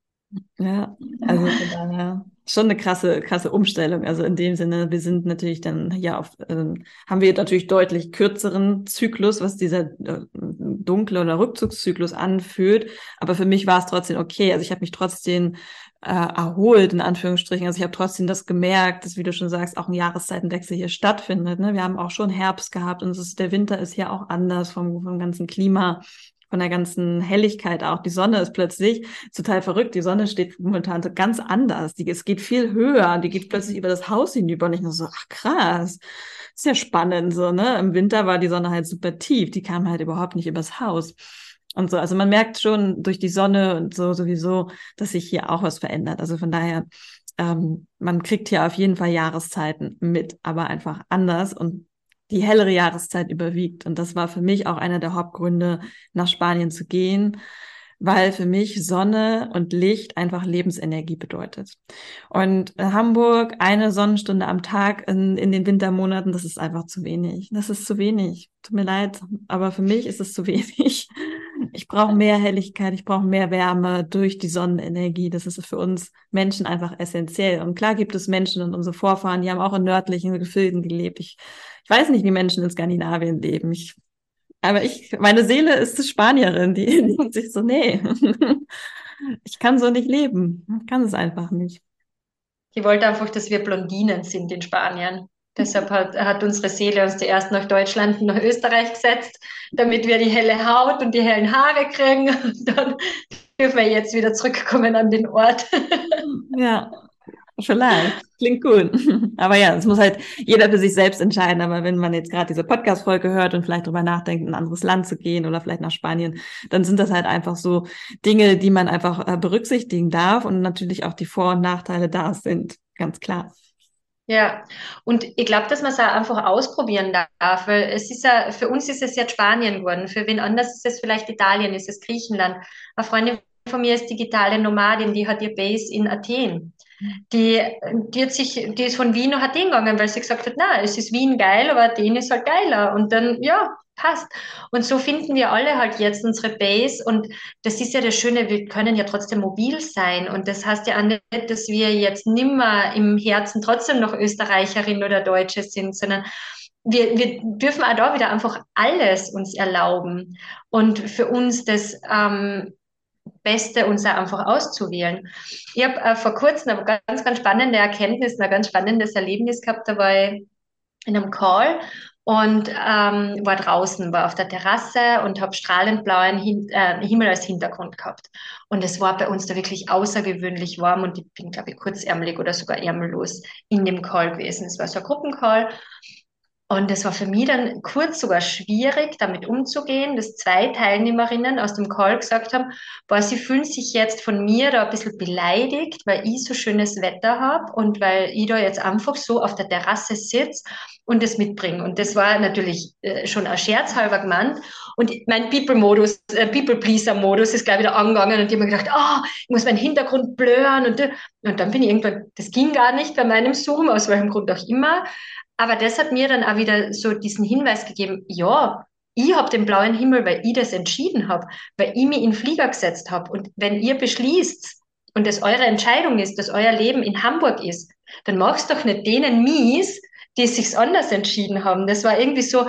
Ja, also daher schon eine krasse, krasse Umstellung. Also in dem Sinne, wir sind natürlich dann ja auf, äh, haben wir natürlich deutlich kürzeren Zyklus, was dieser äh, dunkle oder Rückzugszyklus anfühlt. Aber für mich war es trotzdem okay. Also ich habe mich trotzdem äh, erholt, in Anführungsstrichen. Also ich habe trotzdem das gemerkt, dass, wie du schon sagst, auch ein Jahreszeitenwechsel hier stattfindet. Ne? Wir haben auch schon Herbst gehabt und ist, der Winter ist hier auch anders vom, vom ganzen Klima von der ganzen Helligkeit auch. Die Sonne ist plötzlich total verrückt. Die Sonne steht momentan ganz anders. Die, es geht viel höher. Die geht plötzlich über das Haus hinüber und ich nur so, ach krass. Ist ja spannend, so, ne? Im Winter war die Sonne halt super tief. Die kam halt überhaupt nicht übers Haus. Und so, also man merkt schon durch die Sonne und so sowieso, dass sich hier auch was verändert. Also von daher, ähm, man kriegt hier auf jeden Fall Jahreszeiten mit, aber einfach anders und die hellere Jahreszeit überwiegt. Und das war für mich auch einer der Hauptgründe, nach Spanien zu gehen, weil für mich Sonne und Licht einfach Lebensenergie bedeutet. Und Hamburg, eine Sonnenstunde am Tag in, in den Wintermonaten, das ist einfach zu wenig. Das ist zu wenig. Tut mir leid, aber für mich ist es zu wenig. Ich brauche mehr Helligkeit, ich brauche mehr Wärme durch die Sonnenenergie. Das ist für uns Menschen einfach essentiell. Und klar gibt es Menschen und unsere Vorfahren, die haben auch in nördlichen Gefilden gelebt. Ich, weiß nicht, wie Menschen in Skandinavien leben. Ich aber ich, meine Seele ist Spanierin, die denkt sich so, nee, ich kann so nicht leben. Ich kann es einfach nicht. Die wollte einfach, dass wir Blondinen sind in Spanien. Deshalb hat, hat unsere Seele uns zuerst nach Deutschland und nach Österreich gesetzt, damit wir die helle Haut und die hellen Haare kriegen. Und dann dürfen wir jetzt wieder zurückkommen an den Ort. Ja, Vielleicht. Klingt gut. Aber ja, es muss halt jeder für sich selbst entscheiden. Aber wenn man jetzt gerade diese Podcast-Folge hört und vielleicht drüber nachdenkt, in ein anderes Land zu gehen oder vielleicht nach Spanien, dann sind das halt einfach so Dinge, die man einfach äh, berücksichtigen darf und natürlich auch die Vor- und Nachteile da sind. Ganz klar. Ja, und ich glaube, dass man es auch einfach ausprobieren darf, weil es ist ja, für uns ist es jetzt Spanien geworden, für wen anders ist es vielleicht Italien, ist es Griechenland. Eine Freundin von mir ist digitale Nomadin, die hat ihr Base in Athen die, die hat sich, die ist von Wien nach Athen gegangen, weil sie gesagt hat, na, es ist Wien geil, aber Athen ist halt geiler. Und dann, ja, passt. Und so finden wir alle halt jetzt unsere Base. Und das ist ja das Schöne, wir können ja trotzdem mobil sein. Und das heißt ja nicht, dass wir jetzt nimmer im Herzen trotzdem noch Österreicherin oder Deutsche sind, sondern wir, wir dürfen auch da wieder einfach alles uns erlauben. Und für uns das ähm, Beste uns auch einfach auszuwählen. Ich habe äh, vor kurzem eine ganz, ganz spannende Erkenntnis, ein ganz spannendes Erlebnis gehabt, da war ich in einem Call und ähm, war draußen, war auf der Terrasse und habe strahlend blauen Hin äh, Himmel als Hintergrund gehabt. Und es war bei uns da wirklich außergewöhnlich warm und ich bin, glaube ich, kurzärmelig oder sogar ärmellos in dem Call gewesen. Es war so ein Gruppencall und es war für mich dann kurz sogar schwierig, damit umzugehen, dass zwei Teilnehmerinnen aus dem Call gesagt haben, boah, sie fühlen sich jetzt von mir da ein bisschen beleidigt, weil ich so schönes Wetter habe und weil ich da jetzt einfach so auf der Terrasse sitze und das mitbringe. Und das war natürlich äh, schon ein scherzhalber gemeint. Und mein People-Modus, äh, People-Pleaser-Modus ist gleich wieder angegangen und ich habe mir gedacht, oh, ich muss meinen Hintergrund blören und, und dann bin ich irgendwann, das ging gar nicht bei meinem Zoom, aus welchem Grund auch immer. Aber das hat mir dann auch wieder so diesen Hinweis gegeben, ja, ich habe den blauen Himmel, weil ich das entschieden habe, weil ich mich in den Flieger gesetzt habe. Und wenn ihr beschließt und es eure Entscheidung ist, dass euer Leben in Hamburg ist, dann machst doch nicht denen mies, die es sich anders entschieden haben. Das war irgendwie so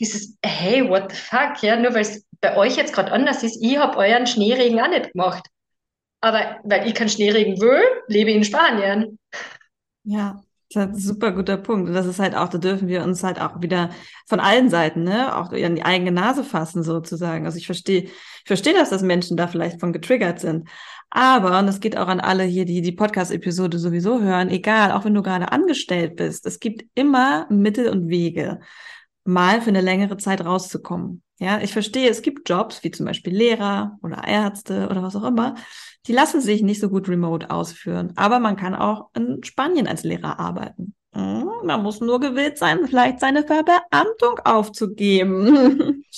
dieses, hey, what the fuck, ja, nur weil es bei euch jetzt gerade anders ist, ich habe euren Schneeregen auch nicht gemacht. Aber weil ich keinen Schneeregen will, lebe ich in Spanien. Ja, das ist ein super guter Punkt. Und das ist halt auch, da dürfen wir uns halt auch wieder von allen Seiten, ne, auch an die eigene Nase fassen, sozusagen. Also ich verstehe, ich verstehe das, dass Menschen da vielleicht von getriggert sind. Aber, und das geht auch an alle hier, die die Podcast-Episode sowieso hören, egal, auch wenn du gerade angestellt bist, es gibt immer Mittel und Wege, mal für eine längere Zeit rauszukommen. Ja, ich verstehe, es gibt Jobs, wie zum Beispiel Lehrer oder Ärzte oder was auch immer, die lassen sich nicht so gut remote ausführen. Aber man kann auch in Spanien als Lehrer arbeiten. Hm, man muss nur gewillt sein, vielleicht seine Verbeamtung aufzugeben.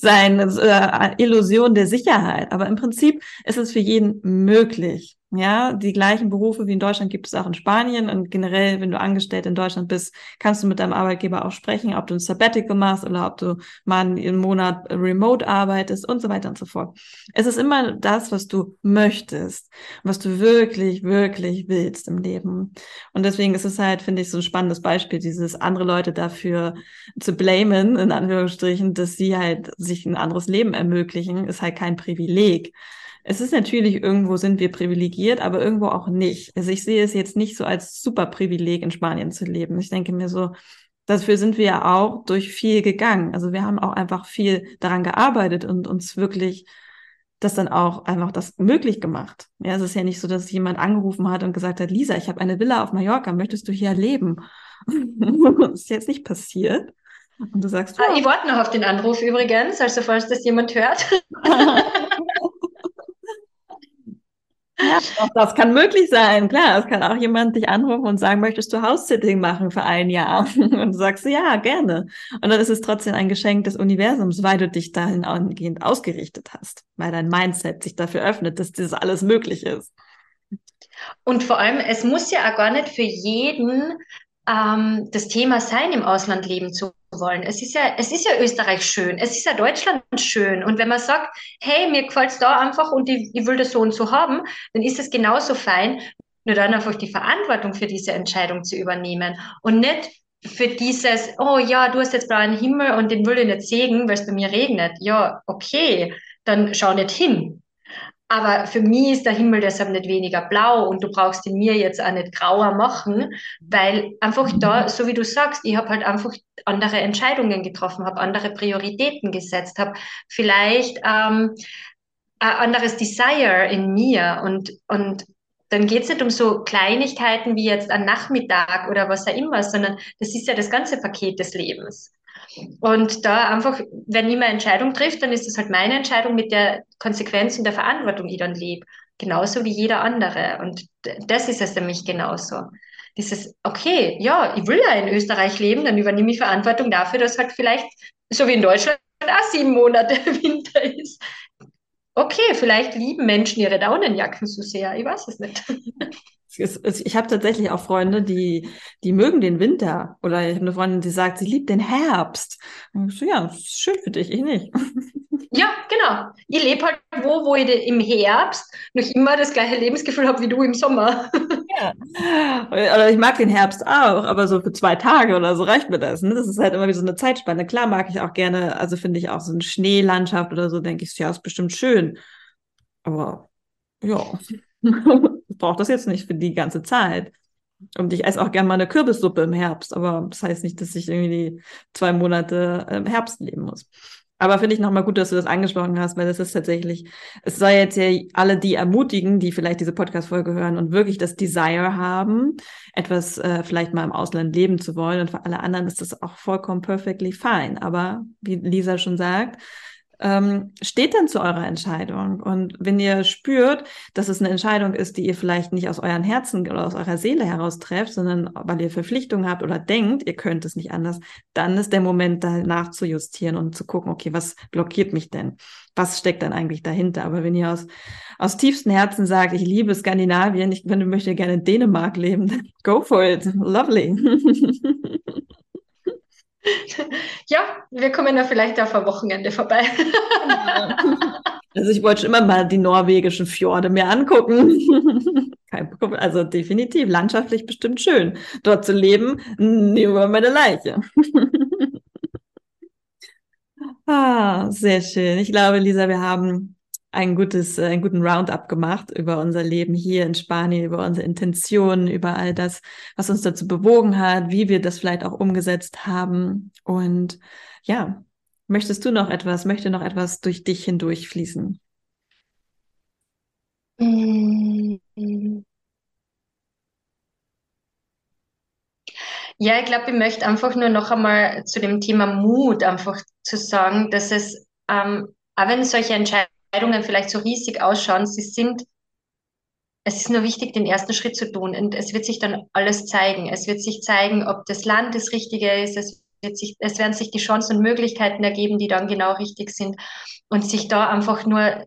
Seine äh, Illusion der Sicherheit. Aber im Prinzip ist es für jeden möglich. Ja, die gleichen Berufe wie in Deutschland gibt es auch in Spanien und generell, wenn du angestellt in Deutschland bist, kannst du mit deinem Arbeitgeber auch sprechen, ob du ein Sabbatical machst oder ob du mal einen Monat remote arbeitest und so weiter und so fort. Es ist immer das, was du möchtest, was du wirklich, wirklich willst im Leben. Und deswegen ist es halt, finde ich, so ein spannendes Beispiel, dieses andere Leute dafür zu blamen, in Anführungsstrichen, dass sie halt sich ein anderes Leben ermöglichen, ist halt kein Privileg es ist natürlich, irgendwo sind wir privilegiert, aber irgendwo auch nicht. Also ich sehe es jetzt nicht so als super Privileg, in Spanien zu leben. Ich denke mir so, dafür sind wir ja auch durch viel gegangen. Also wir haben auch einfach viel daran gearbeitet und uns wirklich das dann auch einfach das möglich gemacht. Ja, es ist ja nicht so, dass jemand angerufen hat und gesagt hat, Lisa, ich habe eine Villa auf Mallorca, möchtest du hier leben? das ist jetzt nicht passiert. Und du sagst, ah, ich warte noch auf den Anruf übrigens, also falls das jemand hört. Ja, das kann möglich sein. Klar, es kann auch jemand dich anrufen und sagen, möchtest du House-Sitting machen für ein Jahr? Und du sagst, ja, gerne. Und dann ist es trotzdem ein Geschenk des Universums, weil du dich dahin angehend ausgerichtet hast, weil dein Mindset sich dafür öffnet, dass dieses alles möglich ist. Und vor allem, es muss ja auch gar nicht für jeden ähm, das Thema sein, im Ausland leben zu wollen. Es ist ja, es ist ja Österreich schön, es ist ja Deutschland schön. Und wenn man sagt, hey, mir gefällt es da einfach und ich, ich will das so und so haben, dann ist es genauso fein, nur dann einfach die Verantwortung für diese Entscheidung zu übernehmen und nicht für dieses, oh ja, du hast jetzt blauen Himmel und den will ich nicht sägen, weil es bei mir regnet. Ja, okay, dann schau nicht hin. Aber für mich ist der Himmel deshalb nicht weniger blau und du brauchst ihn mir jetzt auch nicht grauer machen, weil einfach da, so wie du sagst, ich habe halt einfach andere Entscheidungen getroffen, habe andere Prioritäten gesetzt, habe vielleicht ähm, ein anderes Desire in mir und, und dann geht es nicht um so Kleinigkeiten wie jetzt ein Nachmittag oder was auch immer, sondern das ist ja das ganze Paket des Lebens. Und da einfach, wenn jemand Entscheidung trifft, dann ist das halt meine Entscheidung mit der Konsequenz und der Verantwortung, die dann lebe. Genauso wie jeder andere. Und das ist es nämlich genauso. Dieses, okay, ja, ich will ja in Österreich leben, dann übernehme ich Verantwortung dafür, dass halt vielleicht, so wie in Deutschland, auch sieben Monate Winter ist. Okay, vielleicht lieben Menschen ihre Daunenjacken so sehr, ich weiß es nicht. ich habe tatsächlich auch Freunde, die, die mögen den Winter. Oder ich habe eine Freundin, die sagt, sie liebt den Herbst. Und ich so, ja, ist schön für dich, ich nicht. Ja, genau. Ich lebe halt wo, wo ich im Herbst noch immer das gleiche Lebensgefühl habe wie du im Sommer. Ja. Oder ich mag den Herbst auch, aber so für zwei Tage oder so reicht mir das. Ne? Das ist halt immer wie so eine Zeitspanne. Klar mag ich auch gerne, also finde ich auch so eine Schneelandschaft oder so, denke ich, ja, ist bestimmt schön. Aber ja. brauche das jetzt nicht für die ganze Zeit. Und ich esse auch gerne mal eine Kürbissuppe im Herbst, aber das heißt nicht, dass ich irgendwie die zwei Monate im Herbst leben muss. Aber finde ich nochmal gut, dass du das angesprochen hast, weil das ist tatsächlich, es soll jetzt ja alle die ermutigen, die vielleicht diese Podcast-Folge hören und wirklich das Desire haben, etwas äh, vielleicht mal im Ausland leben zu wollen. Und für alle anderen ist das auch vollkommen perfectly fine. Aber wie Lisa schon sagt, ähm, steht dann zu eurer Entscheidung. Und wenn ihr spürt, dass es eine Entscheidung ist, die ihr vielleicht nicht aus euren Herzen oder aus eurer Seele heraus trefft, sondern weil ihr Verpflichtungen habt oder denkt, ihr könnt es nicht anders, dann ist der Moment, da nachzujustieren und zu gucken, okay, was blockiert mich denn? Was steckt dann eigentlich dahinter? Aber wenn ihr aus, aus tiefstem Herzen sagt, ich liebe Skandinavien, ich möchte gerne in Dänemark leben, dann go for it. Lovely. ja, wir kommen da vielleicht auf ein Wochenende vorbei. also ich wollte schon immer mal die norwegischen Fjorde mir angucken. also definitiv, landschaftlich bestimmt schön. Dort zu leben, nehmen wir meine Leiche. ah, sehr schön. Ich glaube, Lisa, wir haben ein gutes, äh, einen guten Roundup gemacht über unser Leben hier in Spanien, über unsere Intentionen, über all das, was uns dazu bewogen hat, wie wir das vielleicht auch umgesetzt haben. Und ja, möchtest du noch etwas, möchte noch etwas durch dich hindurch fließen? Ja, ich glaube, ich möchte einfach nur noch einmal zu dem Thema Mut einfach zu sagen, dass es, ähm, auch wenn solche Entscheidungen Entscheidungen vielleicht so riesig ausschauen, sie sind, es ist nur wichtig, den ersten Schritt zu tun. Und es wird sich dann alles zeigen. Es wird sich zeigen, ob das Land das Richtige ist, es, wird sich, es werden sich die Chancen und Möglichkeiten ergeben, die dann genau richtig sind. Und sich da einfach nur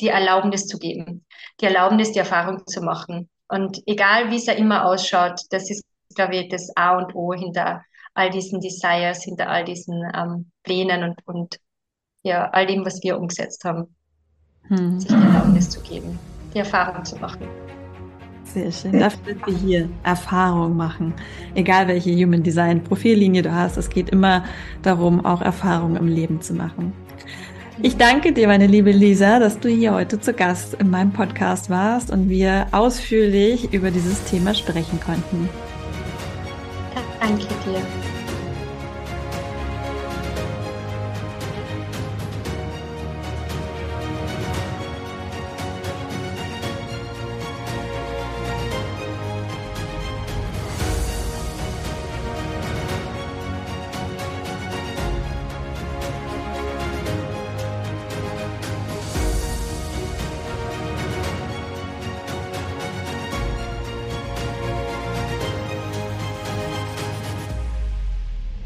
die Erlaubnis zu geben, die Erlaubnis, die Erfahrung zu machen. Und egal, wie es ja immer ausschaut, das ist, glaube ich, das A und O hinter all diesen Desires, hinter all diesen ähm, Plänen und, und ja, all dem, was wir umgesetzt haben hm. sich die Erlaubnis zu geben, die Erfahrung zu machen. Sehr schön. Dafür sind wir hier. Erfahrung machen. Egal welche Human Design Profillinie du hast, es geht immer darum, auch Erfahrungen im Leben zu machen. Ich danke dir, meine liebe Lisa, dass du hier heute zu Gast in meinem Podcast warst und wir ausführlich über dieses Thema sprechen konnten. Danke dir.